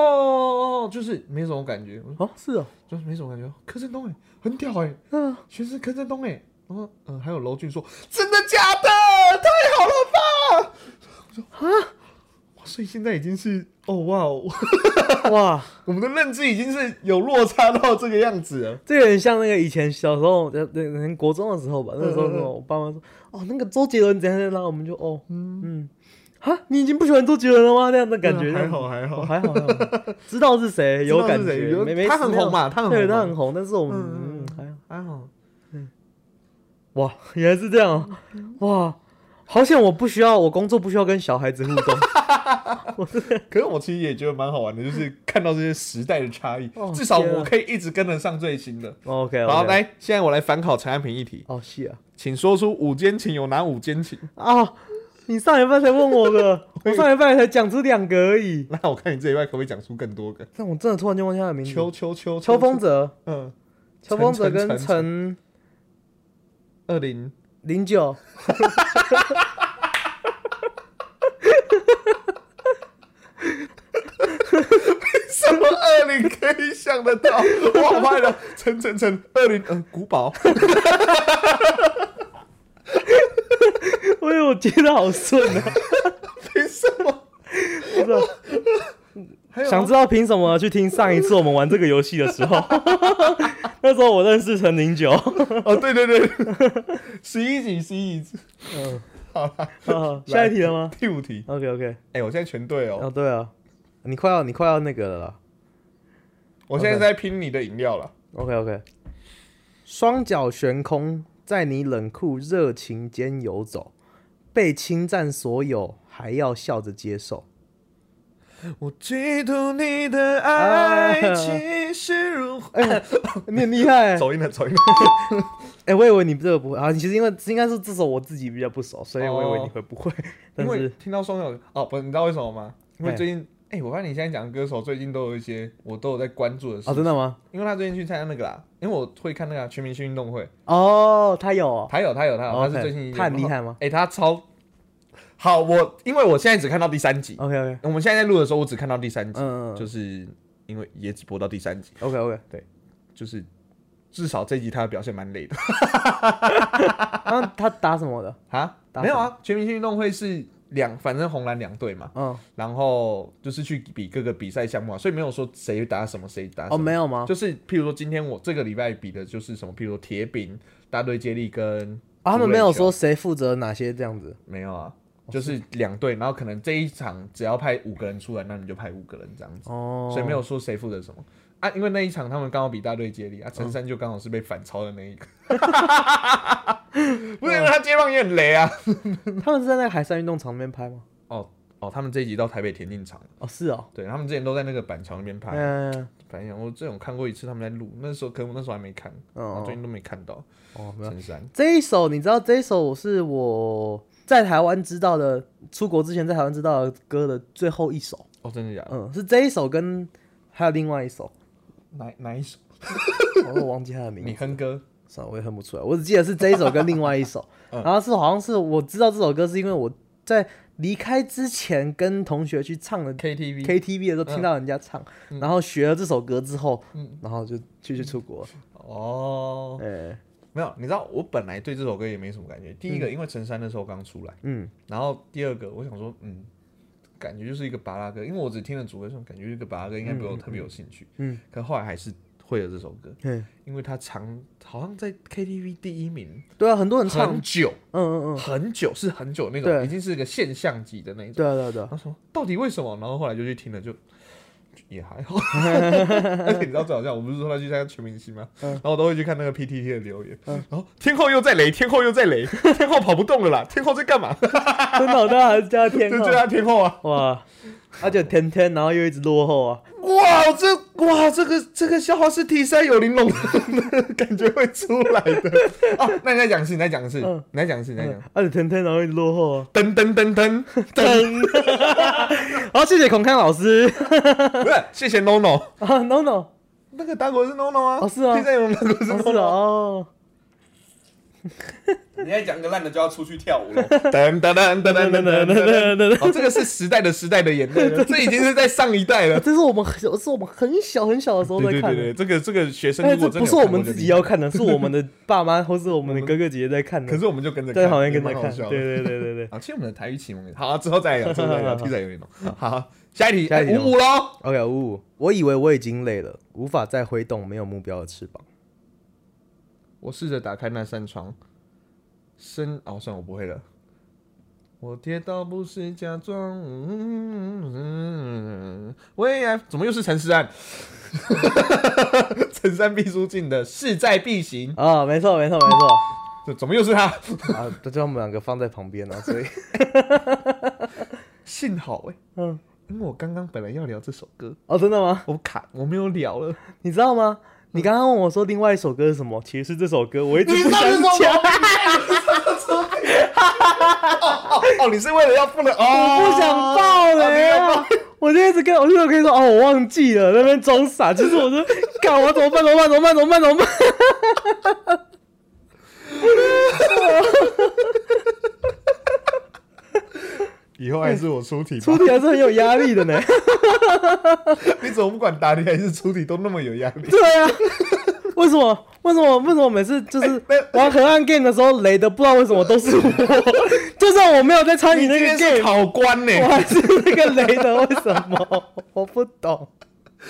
哦就是没什么感觉，我说哦，是哦，就是没什么感觉，柯震东哎，很屌哎，嗯，全是柯震东哎，然后嗯、呃还有娄俊说真的假的，太好了吧？我说啊，哇，所以现在已经是哦哇哦，哇，我们的认知已经是有落差到这个样子了。这有点像那个以前小时候，呃，对，可能国中的时候吧，那时候我爸妈说，哦，那个周杰伦怎样怎样，然后我们就哦，嗯。嗯，哈，你已经不喜欢周杰伦了吗？那样的感觉，嗯还好还哦好，还好，知道是谁，有感觉，没没他很红嘛他很对，红嘛。他很红，但是我们嗯嗯还好，还好。哇，原来是这样哦，哇，好险我不需要，我工作不需要跟小孩子互动，可是我其实也觉得蛮好玩的，就是看到这些时代的差异，哦至少我可以一直跟得上最新的。OK，好，，来，现在我来反考陈安平一题，哦，是啊，请说出五间情有哪五间情？啊，你上一半才问我的，我上一半才讲出两个而已，那我看你这一外可不可以讲出更多个？但我真的突然间忘记他的名字，秋秋秋邱风，泽。嗯，邱风泽跟陈陈二零零九，什么二零可以想得到？我好怕的，陈陈陈二零，嗯，古堡，哎呦，我接的好顺啊！凭什么？不知道想知道凭什么去听上一次我们玩这个游戏的时候，那时候我认识陈零九。哦，对对对，十一集，十一集，嗯，好了，好，下一题了吗？第五题，？OK OK，哎，我现在全对哦，哦对啊，你快要你快要那个了啦，我现在在拼你的饮料了。OK OK，双脚悬空，在你冷酷热情间游走，被侵占所有，还要笑着接受。我嫉妒你的爱情是如你很厉害、欸，走音了，走音了。哎、我以为你这个不会啊，其实因为应该是这首我自己比较不熟，所以我以为你会不会。但因为是听到双手哦，不，你知道为什么吗？因为哎最近，哎、我发现你现在讲的歌手最近都有一些我都有在关注的事哦，真的吗？因为他最近去参加那个啦，因为我会看那个啊全明星运动会，哦，他有哦，他有他有他有，哦他是最新一他很厉害吗？哎、他超好，我因为我现在只看到第三集，？OK OK，我们现在在录的时候，我只看到第三集，嗯嗯，就是因为也只播到第三集，OK OK 对。就是至少这一集他的表现蛮累的啊，他打什么的？啊，打没有啊，全明星运动会是两，反正红蓝两队嘛，嗯，然后就是去比各个比赛项目啊，所以没有说谁打什么谁打什么。哦，没有吗？就是譬如说今天我这个礼拜比的就是什么，譬如说铁饼、大队接力跟啊，他们没有说谁负责哪些这样子。没有啊，就是。两队，然后可能这一场只要派五个人出来，那你就派五个人这样子，哦，所以没有说谁负责什么啊，因为那一场他们刚好比大队接力啊，嗯陈山就刚好是被反超的那一个，不是因为他接棒也很雷啊。他们是在那个海山运动场那边拍吗？哦哦，他们这一集到台北田径场，哦，是哦。对他们之前都在那个板桥那边拍。嗯，反正我这种看过一次他们在录，那时候可能我那时候还没看，然后最哦近都没看到哦。陈山。这一首你知道，这一首是我在台湾知道的，出国之前在台湾知道的歌的最后一首。哦，真的假的？嗯，是这一首跟还有另外一首，哪哪一首？我都忘记他的名字。你哼歌？算了，我也哼不出来，我只记得是这一首跟另外一首，嗯然后是好像是我知道这首歌是因为我在离开之前跟同学去唱了 KTV KTV 的时候听到人家唱，嗯然后学了这首歌之后，嗯然后就继续出国。哦，哎，没有，你知道我本来对这首歌也没什么感觉。第一个，因为陈山那时候刚出来，嗯然后第二个，我想说，嗯，感觉就是一个巴拉歌，因为我只听了主歌，上感觉这个巴拉歌应该不用特别有兴趣。嗯可后来还是会了这首歌，嗯，因为他常好像在 KTV 第一名对啊，很多人唱很，久嗯嗯嗯，很久，是很久那对种，已经是一个现象级的那种。对啊对啊对啊，他说到底为什么？然后后来就去听了，就就也还好。而且你知道最好笑，我不是说他去参加全明星吗？嗯然后我都会去看那个 PTT 的留言，然后天后又在雷，天后又在雷，天后跑不动了啦，天后在干嘛？真的，我当然还是叫他天后 就叫他天后啊！哇，而且天天，然后又一直落后啊，哇，这哇这个这个笑话是 T 三有玲珑的感觉会出来的。哦。那你再讲一次，你再讲一次，嗯。你再讲一次，你再讲。而且天天然后一直落后啊，噔噔噔噔，好，谢谢孔康老师。不是，谢谢 NONO，啊，no no，那个打狗是 NONO 啊，哦是啊。T 三有打狗是 NONO 啊。哦，你再讲个烂的就要出去跳舞了。噔噔噔噔噔噔噔噔噔。哦，这个是时代的时代的眼泪了，这已经是在上一代了。这是我们很是我们很小很小的时候在看的对对对对，。这个这个学生但如果不是我们自己要看看的，是我们的爸妈或是我们的哥哥姐姐在看，的，可是我们就跟着看，在旁边跟着看。对对对对对。啊，其实我们的台语启蒙也，好，之后再聊，之后再聊，好题材有点浓。好，下一题，下一题哎五五喽。OK，五五，我以为我已经累了，无法再挥动没有目标的翅膀。我试着打开那扇窗，深哦，算，我不会了。我跌倒不是假装，嗯为爱怎么又是陈思安？陈山必输尽的势在必行，啊，没错没错没错。这怎么又是他？啊，都将我们两个放在旁边啊，所以 幸好哎、嗯，因为我刚刚本来要聊这首歌，哦，真的吗？我卡我没有聊了。你知道吗？你刚刚问我说另外一首歌是什么，其实是这首歌，我一直不想讲，哦，你是为了要不能哦，我不想爆雷啊！我就一直跟我就跟你说哦，我忘记了，那边装傻。其实我说，看我怎么办？怎么办？怎么办？怎么办？怎么办？以后还是我出题吧出。题还是很有压力的呢。你怎么不管答题还是出题都那么有压力？对啊，为什么？为什么？为什么每次就是玩河岸 game 的时候雷的，不知道为什么都是我？就算我没有在参与那个 game，考官呢、我还是那个雷的，为什么？我不懂。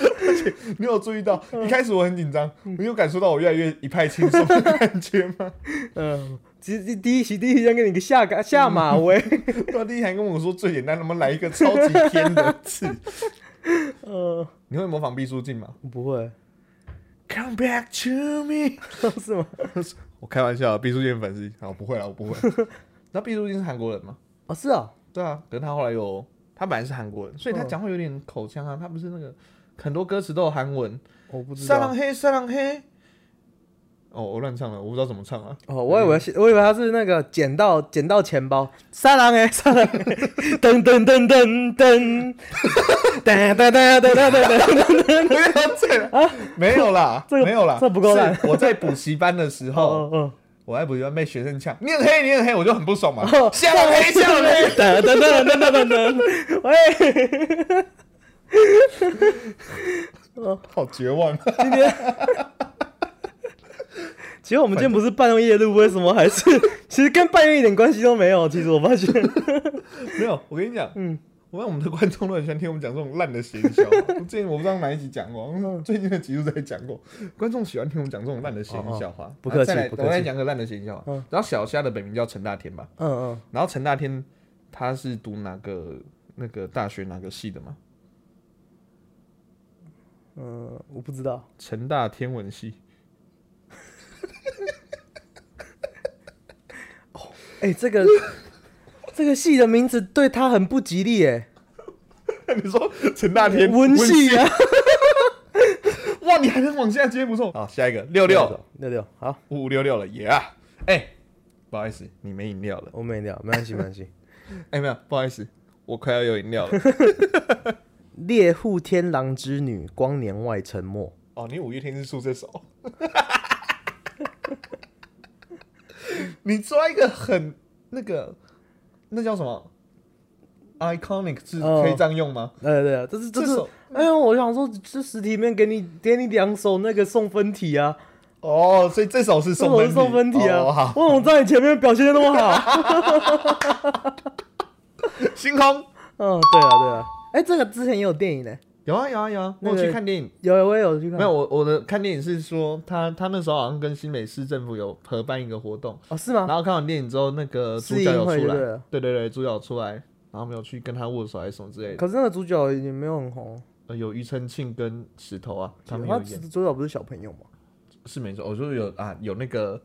而且你有注意到一开始我很紧张，你有感受到我越来越一派轻松的感觉吗？嗯，其实第第一题第一题先给你个下马下马威。对啊，第一还跟我说最简单，能不能来一个超级偏的字？呃，你会模仿毕书尽吗我不会，？Come back to me。是吗？我开玩笑，毕书尽粉丝，啊，我不会了，我不会。那毕书尽是韩国人吗？哦，是啊，对啊，可是他后来有，他本来是韩国人，所以他嗯讲话有点口腔啊，他不是那个很多歌词都有韩文，我不知道。沙朗黑沙朗黑。哦，我乱唱了，我不知道怎么唱啊。哦，我以为是，我以为他是那个捡到捡到钱包，沙狼哎，沙狼哎，噔噔噔噔噔，哒哒哒哒哒哒哒。没有这啊没有啦，这个没有啦，这不够烂我在补习班的时 候，我在补习班被学生呛，你很黑，你很黑，我就很不爽嘛。哦，下朗黑，下朗黑。哒哒哒哒哒哒哒，喂，好绝望。今天。其实我们今天不是半夜录，为什么还是 其实跟半夜一点关系都没有？其实我发现，没有，我跟你讲，嗯，我看我们的观众都很喜欢听我们讲这种烂的谐音笑话。我之前我不知道哪一集讲过，嗯最近的集数在讲过，观众喜欢听我们讲这种烂的谐音笑话。不客气我再讲个烂的谐音笑话。嗯然后小虾的本名叫陈大天吧，嗯嗯，然后陈大天他是读哪个那个大学哪个系的吗？嗯，我不知道。成大天文系。哎、这个这个戏的名字对他很不吉利哎，你说陈大天温戏啊，哇，你还能往下接，不错。好，下一个六六六六，好，五五六六了，耶啊！哎，不好意思，你没饮料了。我没料，没关系没关系。哎，没有，不好意思，我快要有饮料了。猎户天狼之女，光年外沉默。哦，你五月天是出这首，你抓一个很那个，那叫什么？iconic 字哦可以这样用吗？对对，这是这首，哎呦，我想说，这实体里面给你给你两首那个送分题啊，哦，所以这首是这首是送分送分题啊。哦好，我怎么在你前面表现的那么好？星空嗯，对啊对啊。哎、这个之前也有电影呢，有啊有啊有啊，我去看电影。有我也有去看。没有，我我的看电影是说他他那时候好像跟新北市政府有合办一个活动，哦，是吗？然后看完电影之后，那个主角有出来，对对对对，主角有出来，然后没有去跟他握手还是什么之类的。可是那个主角也没有很红，呃，有庾澄庆跟石头啊，他们他有演，主角不是小朋友吗？是没错，我说有啊，有那个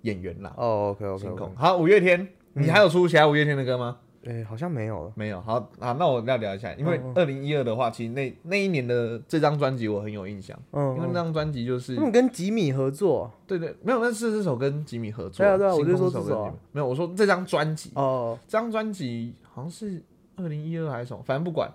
演员啦，哦，OK OK OK，空。好，五月天，你还有出其他五月天的歌吗？哎、好像没有了。没有。好啊，那我要聊一下，因为二零一二的话，其实那那一年的这张专辑我很有印象，因为那张专辑就是他们跟吉米合作对对，没有，那是这首跟吉米合作。对啊对啊我就说这首没有，我说这张专辑，哦，这张专辑好像是二零一二还是什么，反正不管，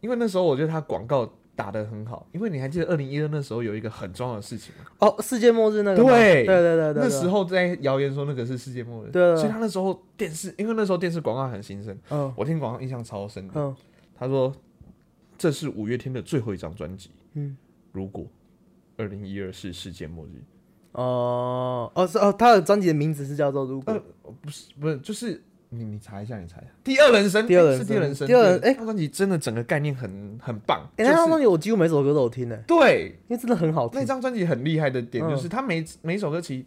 因为那时候我觉得他广告打得很好，因为你还记得二零一二那时候有一个很重要的事情吗？哦，世界末日那个吗，对。对对对对，那时候在谣言说那个是世界末日，对啊。所以他那时候电视，因为那时候电视广告很新生，嗯。我听广告印象超深的。嗯。他说这是五月天的最后一张专辑，嗯，如果二零一二是世界末日，哦哦是哦，他的专辑的名字是叫做《如果。呃》，不是不是，就是你你查一下，你查一下，第二人生，第二人生第二人生，第二人诶。对那张专辑真的整个概念很很棒，哎，就是那张专辑我几乎每首歌都有听呢，对。因为真的很好听。那。张专辑很厉害的点嗯就是，它每每首歌其实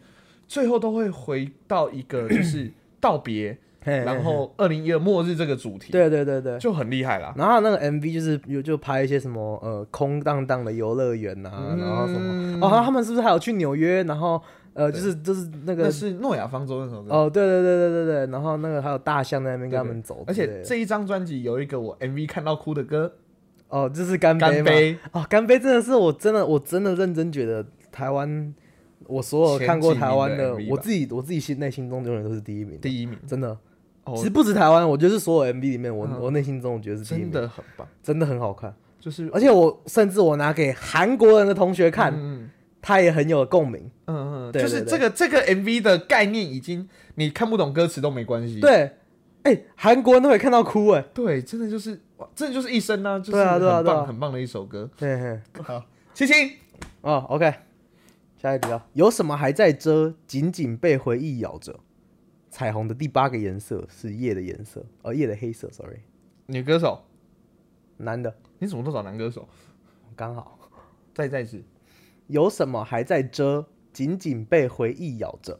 最后都会回到一个 就是道别，嘿然后二零一二末日这个主题，对对对对，就很厉害啦。然后那个 MV 就是有就拍一些什么呃空荡荡的游乐园呐，嗯。然后什么。哦，他们是不是还有去纽约？然后呃，就是就是那个那是诺亚方舟那首歌，哦，对对对对对对，然后那个还有大象在那边跟他们走而且这一张专辑有一个我 MV 看到哭的歌，哦，这是干《杯杯》。哦，干杯真的是我真的我真的认真觉得台湾，我所有看过台湾的我自己我自己心内心中永远都是第一名，第一名，真的。哦。其实不止台湾，我觉得是所有 MV 里面，我、嗯。我内心中我觉得是真，的很棒，真的很好看。就是而且我甚至我拿给韩国人的同学看，嗯他也很有共鸣。嗯嗯，对就是这个这个 MV 的概念已经你看不懂歌词都没关系，对，哎、韩国人都会看到哭哎、对，真的就是哇，真的就是一生啊，就是很棒很棒的一首歌。嘿嘿，好，七七，哦，OK，下一题啊，有什么还在遮，紧紧被回忆咬着？彩虹的第八个颜色是夜的颜色，哦，夜的黑色，sorry，女歌手，男的，你怎么都找男歌手？刚好。再再一次，有什么还在遮，紧紧被回忆咬着？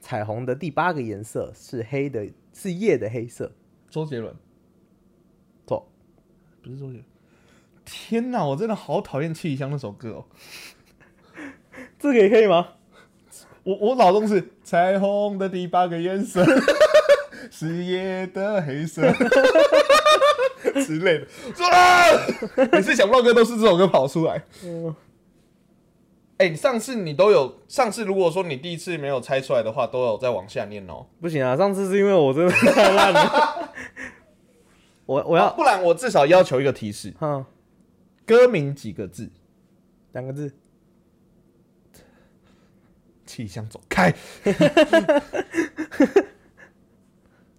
彩虹的第八个颜色是黑的，是夜的黑色。周杰伦错，不是周杰伦，天哪，我真的好讨厌《七里香》那首歌哦。这个也可以吗？我我脑中是彩虹的第八个颜色 是夜的黑色 之类的，啊！每次想不到歌都是这首歌跑出来。嗯，哎、你上次你都有，上次如果说你第一次没有猜出来的话，都有再往下念哦。不行啊，上次是因为我真的太烂了。我我要，不然我至少要求一个提示，嗯，歌名几个字？两个字，气象走开。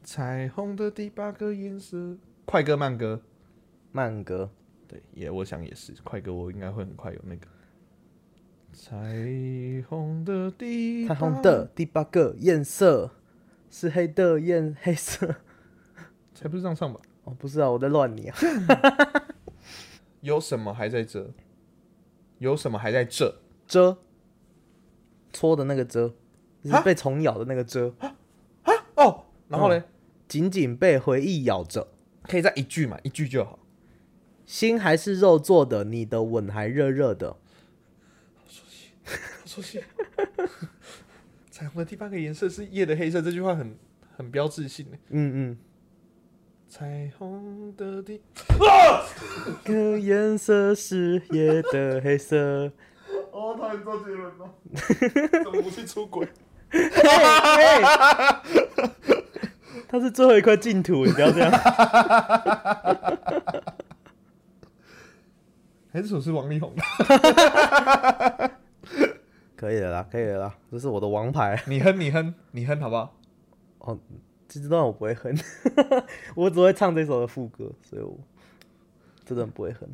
彩虹的第八个颜色，快歌慢歌。慢歌。对，也我想也是，快歌我应该会很快有那个。彩虹的第彩虹的第八个颜色是黑的艳黑色。才不是这样唱吧？哦，不是啊，我在乱你啊。有什么还在这？有什么还在这？蛰，搓的那个遮，就是啊被虫咬的那个蛰，哦，然后呢？紧紧被回忆咬着。可以再一句嘛，一句就好。心还是肉做的，你的吻还热热的。好熟悉。彩虹的第八个颜色是夜的黑色，这句话很很标志性的。嗯嗯，彩虹的第个颜色是夜的黑色。哦，讨厌周杰伦哦，怎么不去出轨？嘿嘿它是最后一块净土，你不要这样。还是首是王力宏的？可以了啦，可以了啦，这是我的王牌。你哼，你哼，你哼，好不好？哦这段我不会哼，我只会唱这首的副歌，所以我这段不会哼。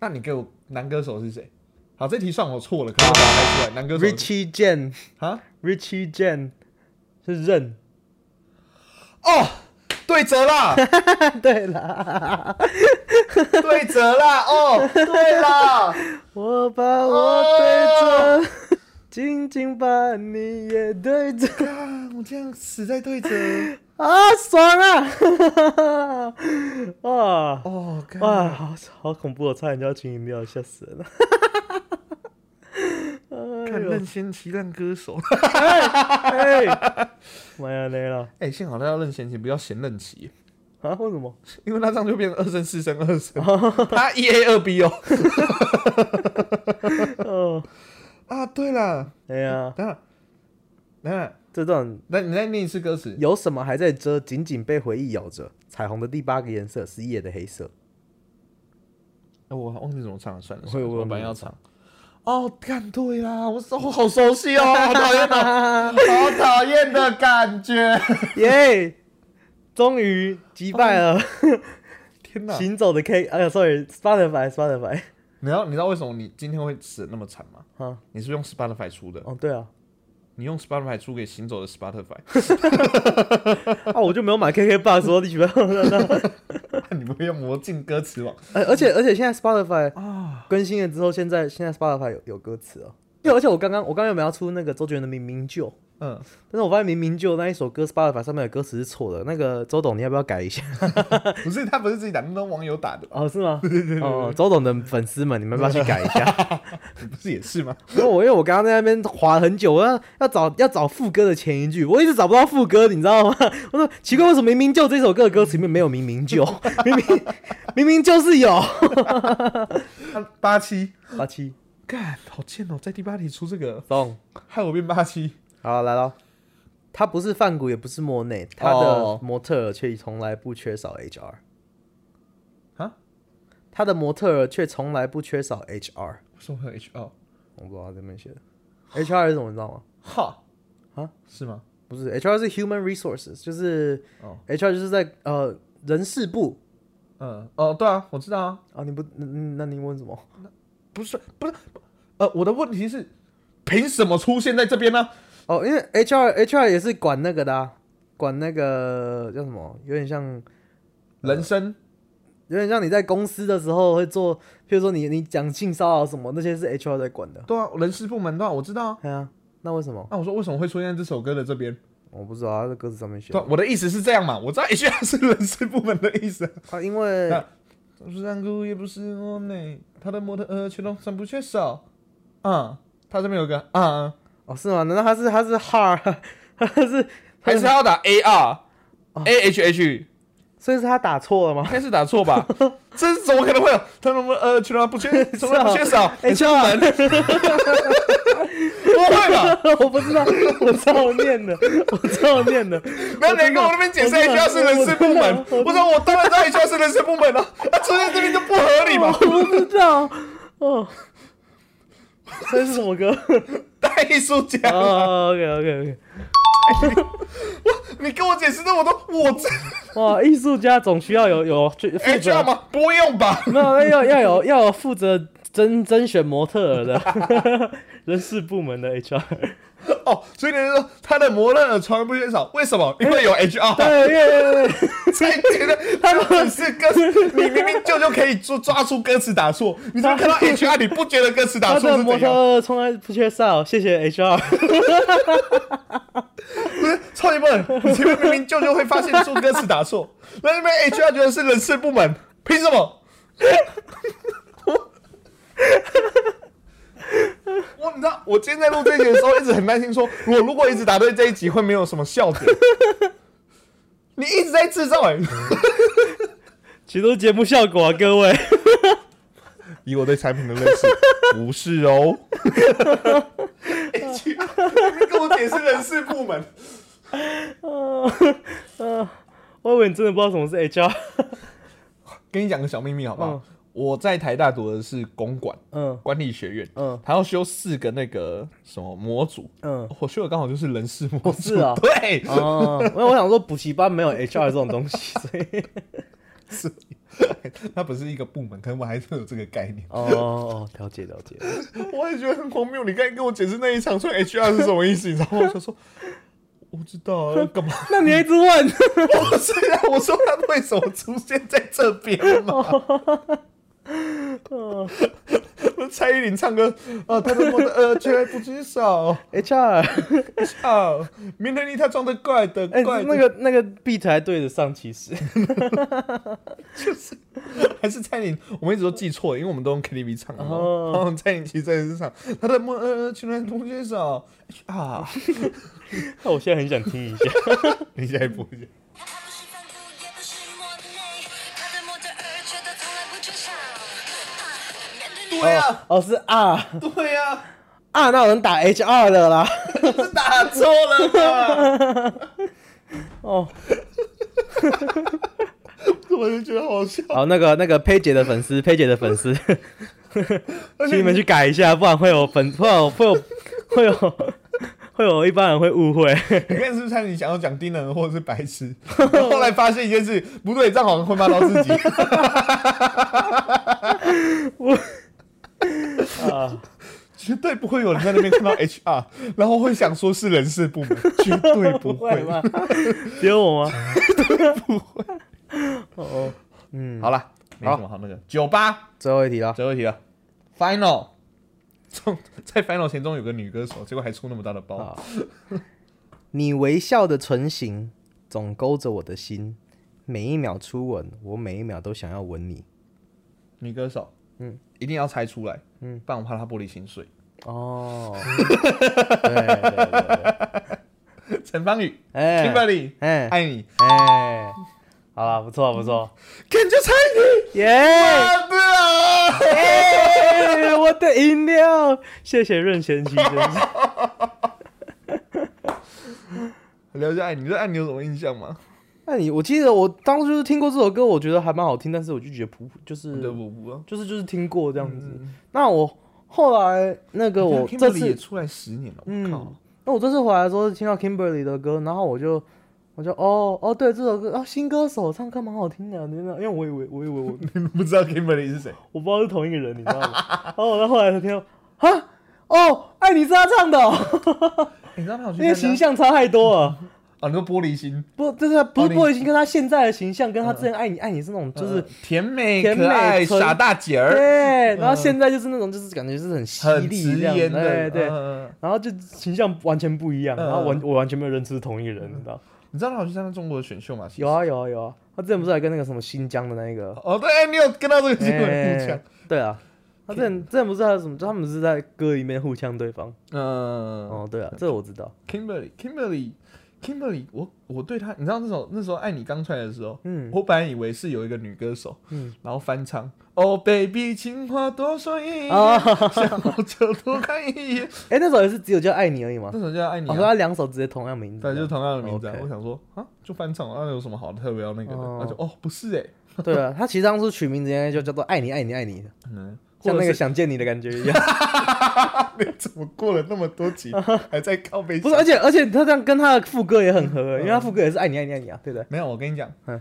那你给我男歌手是谁？好，这题算我错了，可是我把它猜出来。男歌手 Richie Jen，Richie 啊？Jen 是任。哦，对折啦，对啦，对折啦，哦，对啦，我把我对着，紧紧把你也对着，啊，我这样死在对折。啊，爽啊！哇哦，哇，好好恐怖！我差点就要请饮料，吓死人了。看任贤齐任歌手。哎，妈呀，累了哎、幸好他要任贤齐，不要嫌任齐，啊？为什么？因为他这样就变成二声、四声、二声，他一 A 二 B 哦。哦，啊，对了，哎呀，等下，等下，这段那你再念一次歌词。有什么还在遮？紧紧被回忆咬着。彩虹的第八个颜色是夜的黑色。哎我忘记怎么唱了，算了，我我本来要唱。哦，干对啦，我我好熟悉哦，好讨厌的，好讨厌的感觉。耶！终于击败了 天哪！行走的 K，哎呀，sorry，Spotify，Spotify，你知道你知道为什么你今天会死的那么惨吗？啊，你是用 Spotify 出的，哦，对啊，你用 Spotify 出给行走的 Spotify，啊，我就没有买 KK Box，我你喜欢？你不会用魔镜歌词网哎，而且而且现在 Spotify 啊？更新了之后，现在现在 Spotify 有有歌词哦。因为而且我刚刚我刚刚有没有要出那个周杰伦的《明明就》，嗯，但是我发现《明明就》那一首歌 Spotify 上面的歌词是错的。那个周董，你要不要改一下？不是他不是自己打，那都网友打的，哦，是吗？对对对哦，周董的粉丝们，你们要不要去改一下？不是也是吗？因为我因为我刚刚在那边划很久，我要要找要找副歌的前一句，我一直找不到副歌，你知道吗？我说奇怪，为什么明明就这首歌的歌词里面没有明明就，明明明明就是有八七，八七干，好贱哦，在第八题出这个，懂。害我变八七。好来了，他不是范谷，也不是莫内，他的哦模特儿却从来不缺少 HR 啊？他的模特儿却从来不缺少 HR，为什么会有 HR？？我不知道他这边写的 HR 是什么，你知道吗？哈啊？是吗？不是 HR 是 Human Resources，就是哦 HR 就是在呃人事部嗯，哦，对啊，我知道啊，啊，你不那那你问什么？不是，不是，呃，我的问题是，凭什么出现在这边呢？哦，因为 HR HR 也是管那个的、啊，管那个叫什么，有点像人生有点像你在公司的时候会做，譬如说你你讲性骚扰什么，那些是 HR 在管的。对啊，人事部门对啊，我知道啊。对啊，那为什么？那我说为什么会出现在这首歌的这边？我不知道，他在歌词上面写对啊，我的意思是这样嘛，我知道 HR 是人事部门的意思。啊，因为是也不是我美，他的模特儿却都三不缺少。啊，他这边有个啊，哦，是吗？难道他是他是 hard，他是还是他要打 A R A H H？所以是他打错了吗？应该是打错吧？这怎么可能会有？他们呃，全都不缺，什么不缺少？哎，敲门，不会吧？我不知道，我照念的，我照念的。没有人跟我那边解释 HR 是人事部门，我说我当然知道 HR 是人事部门了，他出现这边就不合理嘛？我不知道。哦，这是什么歌？大艺术家。哦，OK OK OK。你跟我解释的我都我这哇，艺术家总需要有有负责 HR 吗？不用吧？没有，要要有要有负责甄甄选模特儿的 人事部门的 HR。哦，所以你说他的模特儿从来不缺少，为什么？因为有 HR。对对对对，才 觉得 他们只是歌词，你明明就就可以抓抓出歌词打错，你怎么看到 HR 你不觉得歌词打错是怎样？从来不缺少，谢谢 HR。不是超级笨，你明明就就会发现出歌词打错，那那边 HR 觉得是人事部门，凭什么？我你知道，我今天在录这一集的时候，一直很担心说，我如果一直答对这一集，会没有什么笑点。你一直在制造哎、其实都是节目效果啊，各位。以我对产品的认识，不是哦。你跟我解释人事部门，我以为你真的不知道什么是 HR。跟你讲个小秘密好不好？嗯我在台大读的是公管嗯管理学院，嗯他要修四个那个什么模组，嗯。我修的刚好就是人事模组，是啊 对，哦，因为我想说补习班没有 HR 这种东西，所以是，它不是一个部门，可能我还是有这个概念。哦哦，了解了解。我也觉得很荒谬，你刚才跟我解释那一长串 HR 是什么意思，你知道吗？我就说，我不知道啊，干嘛？那你还一直问？我 是啊，我说他为什么出现在这边嘛？蔡依林唱歌，啊，他的模特呃却不缺少 H R H R，明天你他装的怪的哎、怪的，那个那个 beat 还对得上，其实。就是还是蔡依林，我们一直都记错，因为我们都用 KTV 唱的。哦然后蔡依林其实在是唱他的模呃居然不缺少啊，那我现在很想听一下。你现在播一下。对啊，哦，是 R，对啊，啊，那有人打 HR 的啦。是打错了吧？哦，我就觉得好笑。好，那个那个佩姐的粉丝，佩姐的粉丝，请你们去改一下，不然会有粉，会有会有会有会有一般人会误会。你看是不是蔡依林想要讲低能或者是白痴？后来发现一件事，不对，这样好像会骂到自己。啊，绝对不会有人在那边看到 HR，然后会想说是人事部门，绝对不会。吗？只有我吗？不会。哦，嗯，好了，没什么好那个。九八，最后一题了。最后一题了，Final。中在 Final 前中有个女歌手，结果还出那么大的包。好，你微笑的唇形总勾着我的心，每一秒初吻，我每一秒都想要吻你。女歌手，嗯，一定要猜出来，嗯，不然我怕它玻璃心碎。哦，对对对对，陈芳宇哎，Kimberly，哎爱你，哎，好了，不错不错，看就猜你，耶！我的啊！哎我的饮料，谢谢任贤齐，真是。聊一下爱你，对爱你有什么印象吗？那你我记得我当初就是听过这首歌，我觉得还蛮好听，但是我就觉得普普就是对不不啊，就是就是听过这样子。嗯那我后来那个我这 Kimberly 也，出来十年了，我嗯靠，那我这次回来的时候听到 Kimberly 的歌，然后我就我就哦哦对这首歌啊新歌手唱歌蛮好听的，真的，因为我以为我以为我 你们不知道 Kimberly 是谁？我不知道是同一个人，你知道吗？然后我到后来才听到啊哦爱你是他唱的、哦，你知道他有去因为形象差太多了。哦，你说玻璃心，不，就是他不是玻璃心，跟他现在的形象，跟他之前爱你爱你是那种就是呃甜美、甜美傻大姐儿，对，然后现在就是那种就是感觉就是很犀很利的，对对。嗯然后就形象完全不一样，嗯然后完我完全没有认出是同一个人，你知道？你知道他好去参加中国的选秀吗？有。啊有啊有啊，他之前不是还跟那个什么新疆的那一个，哦，对，哎你有跟到这个新闻哎互呛？对啊，他之前之前不是还有什么，就他们是在歌里面互呛对方。嗯，哦，对啊，这个我知道。Kimberly，Kimberly，Kimberly，我我对他，你知道那首那时候《爱你》刚出来的时候，嗯我本来以为是有一个女歌手，嗯然后翻唱，Oh、baby，情话多说一点，啊，想我就多看一眼。哎，那首也是只有叫爱你而已吗那？首叫《爱你》我，说啊，他两首直接同样名字。对，就是同样的名字啊。我想说啊，就翻唱，那有什么好特别要那个的？哦那就哦，不是哎，对啊，他其实当初取名字应该就叫做爱你爱你爱你的，嗯，像那个想见你的感觉一样。你怎么过了那么多集 还在靠背？不是，而且而且他这样跟他的副歌也很合，因为他副歌也是爱你爱你爱你啊，对不对？没有，我跟你讲嗯，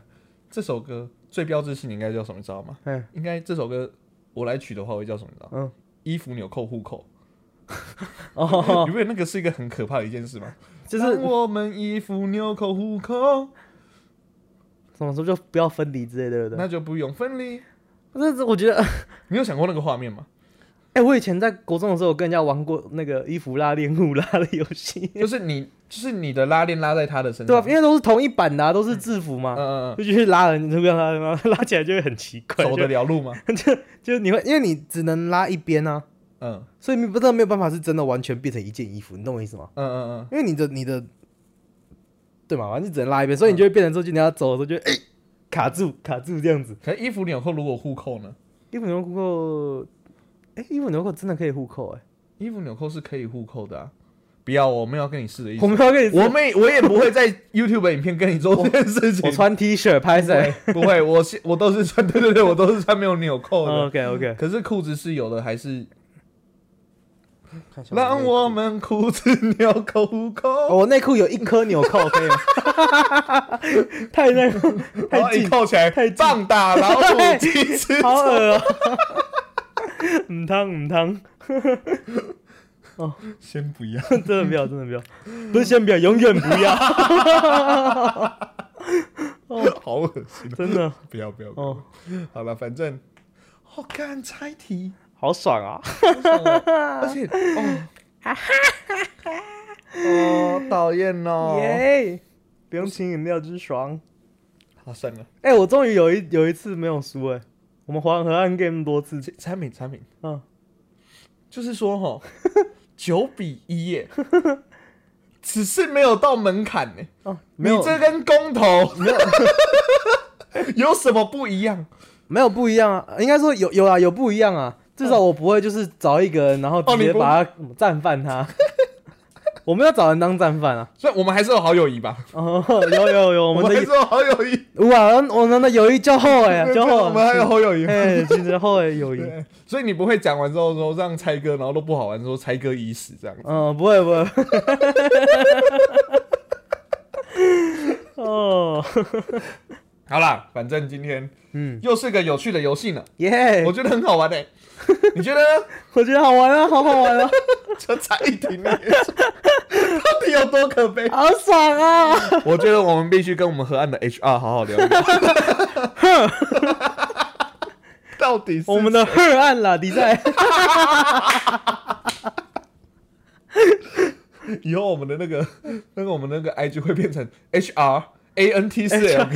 这首歌最标志性的应该叫什么，你知道吗？嗯应该这首歌我来取的话会叫什么？你知道吗？嗯，衣服纽扣户口，哦，因为那个是一个很可怕的一件事吗？就是我们衣服纽扣户口，什么时候就不要分离之类的，对不对？那就不用分离。这是我觉得，你有想过那个画面吗？哎，我以前在国中的时候，我跟人家玩过那个衣服拉链互拉的游戏，就是你，就是你的拉链拉在他的身对啊，上，因为都是同一版的，啊，都是制服嘛，嗯嗯就去拉人，你就不要拉人，拉起来就会很奇怪，嗯，走就得了路吗？就就你会，因为你只能拉一边啊，嗯。所以你不知道没有办法是真的完全变成一件衣服，你懂我意思吗？嗯嗯嗯，因为你的你的，对嘛，反正只能拉一边，所以你就会变成说，就你要走的时候就哎、卡住卡住这样子。可是衣服纽扣如果互扣呢？衣服纽扣，哎、衣服纽扣真的可以互扣哎、衣服纽扣是可以互扣的啊！不要，我没有跟你试的意思我。没有跟你，我没，我也不会在 YouTube 影片跟你做这件事情。我穿 T 恤拍谁不会，我是我都是穿，对对对，我都是穿没有纽扣的。？OK OK，可是裤子是有的，还是让我们裤子纽扣互扣，哦我内裤有一颗纽扣，可以吗？太那个太近，扣起来，太近棒打老虎 鸡翅。好恶哦、唔汤唔汤，先不要，真的不要，真的不要，不是先不要，永远不要，好恶心哦！真的不要不要。不要哦，好了，反正我干猜题，好爽啊！而且哦，哦，讨厌哦。耶，不用请饮料之爽。好，算了，哎、我终于有一有一次没有输哎、我们黄河岸 game 多次，这产品产品，嗯，就是说哈，九比一耶，只是没有到门槛呢。哦，没有。你这跟公投。没有。有什么不一样？没有不一样啊，应该说有有啊有不一样啊，至少我不会就是找一个人然后直接把他战犯他，我们要找人当战犯啊。所以我们还是有好友谊吧？哦，有有有，我们的我们还是有好友谊，哇，我们的友谊较厚哎，较厚，我们还有好友谊。哎，其实厚哎友谊，所以你不会讲完之后说让猜歌，然后都不好玩，说猜歌已死这样子。嗯，不会不会。哦，好啦，反正今天嗯，又是个有趣的游戏呢，耶，我觉得很好玩诶。你觉得呢？我觉得好玩啊，好好玩啊，就猜一题你，到底有多可悲？好爽啊！我觉得我们必须跟我们河岸的 HR 好好聊一聊。到底是我们的河岸啦，你在，以后我们的那个那个我们那个 IG 会变成 HR A N T 四 L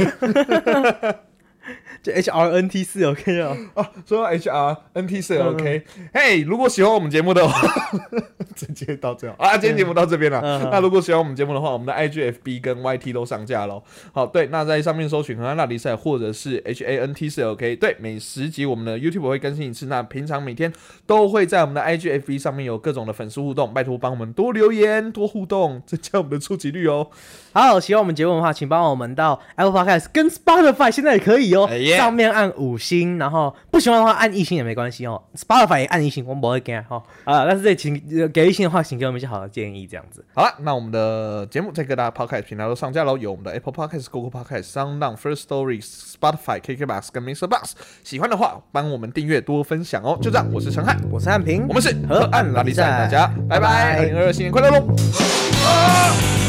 就 H R N T 四 OK 啊，哦，说到 HR N T 四 OK，嘿，如果喜欢我们节目的话，直接到这样啊，今天节目到这边了。嗯那如果喜欢我们节目的话，我们的 IG、FB 跟 YT 都上架喽。好，对，那在上面搜寻河岸拉力赛或者是 H A N T 四 OK，对，每十集我们的 YouTube 会更新一次。那平常每天都会在我们的 IG、FB 上面有各种的粉丝互动，拜托帮我们多留言、多互动，增加我们的触及率哦。好，喜欢我们节目的话，请帮我们到 Apple Podcast 跟 Spotify 现在也可以哦哎耶上面按五星，然后不喜欢的话按一星也没关系哦。Spotify 也按一星，我们不会给哈啊，但是这里请呃给一星的话，请给我们一些好的建议，这样子。好了，那我们的节目在各大 podcast 平台都上架喽，有我们的 Apple Podcast、Google Podcast、SoundOn、First Story、Spotify、KKBox 跟 Mr. Box。喜欢的话，帮我们订阅、多分享哦。就这样，我是陈汉，我是汉平，我们是河岸拉力赛，拉力赛大家拜拜，二零二二新年快乐喽！啊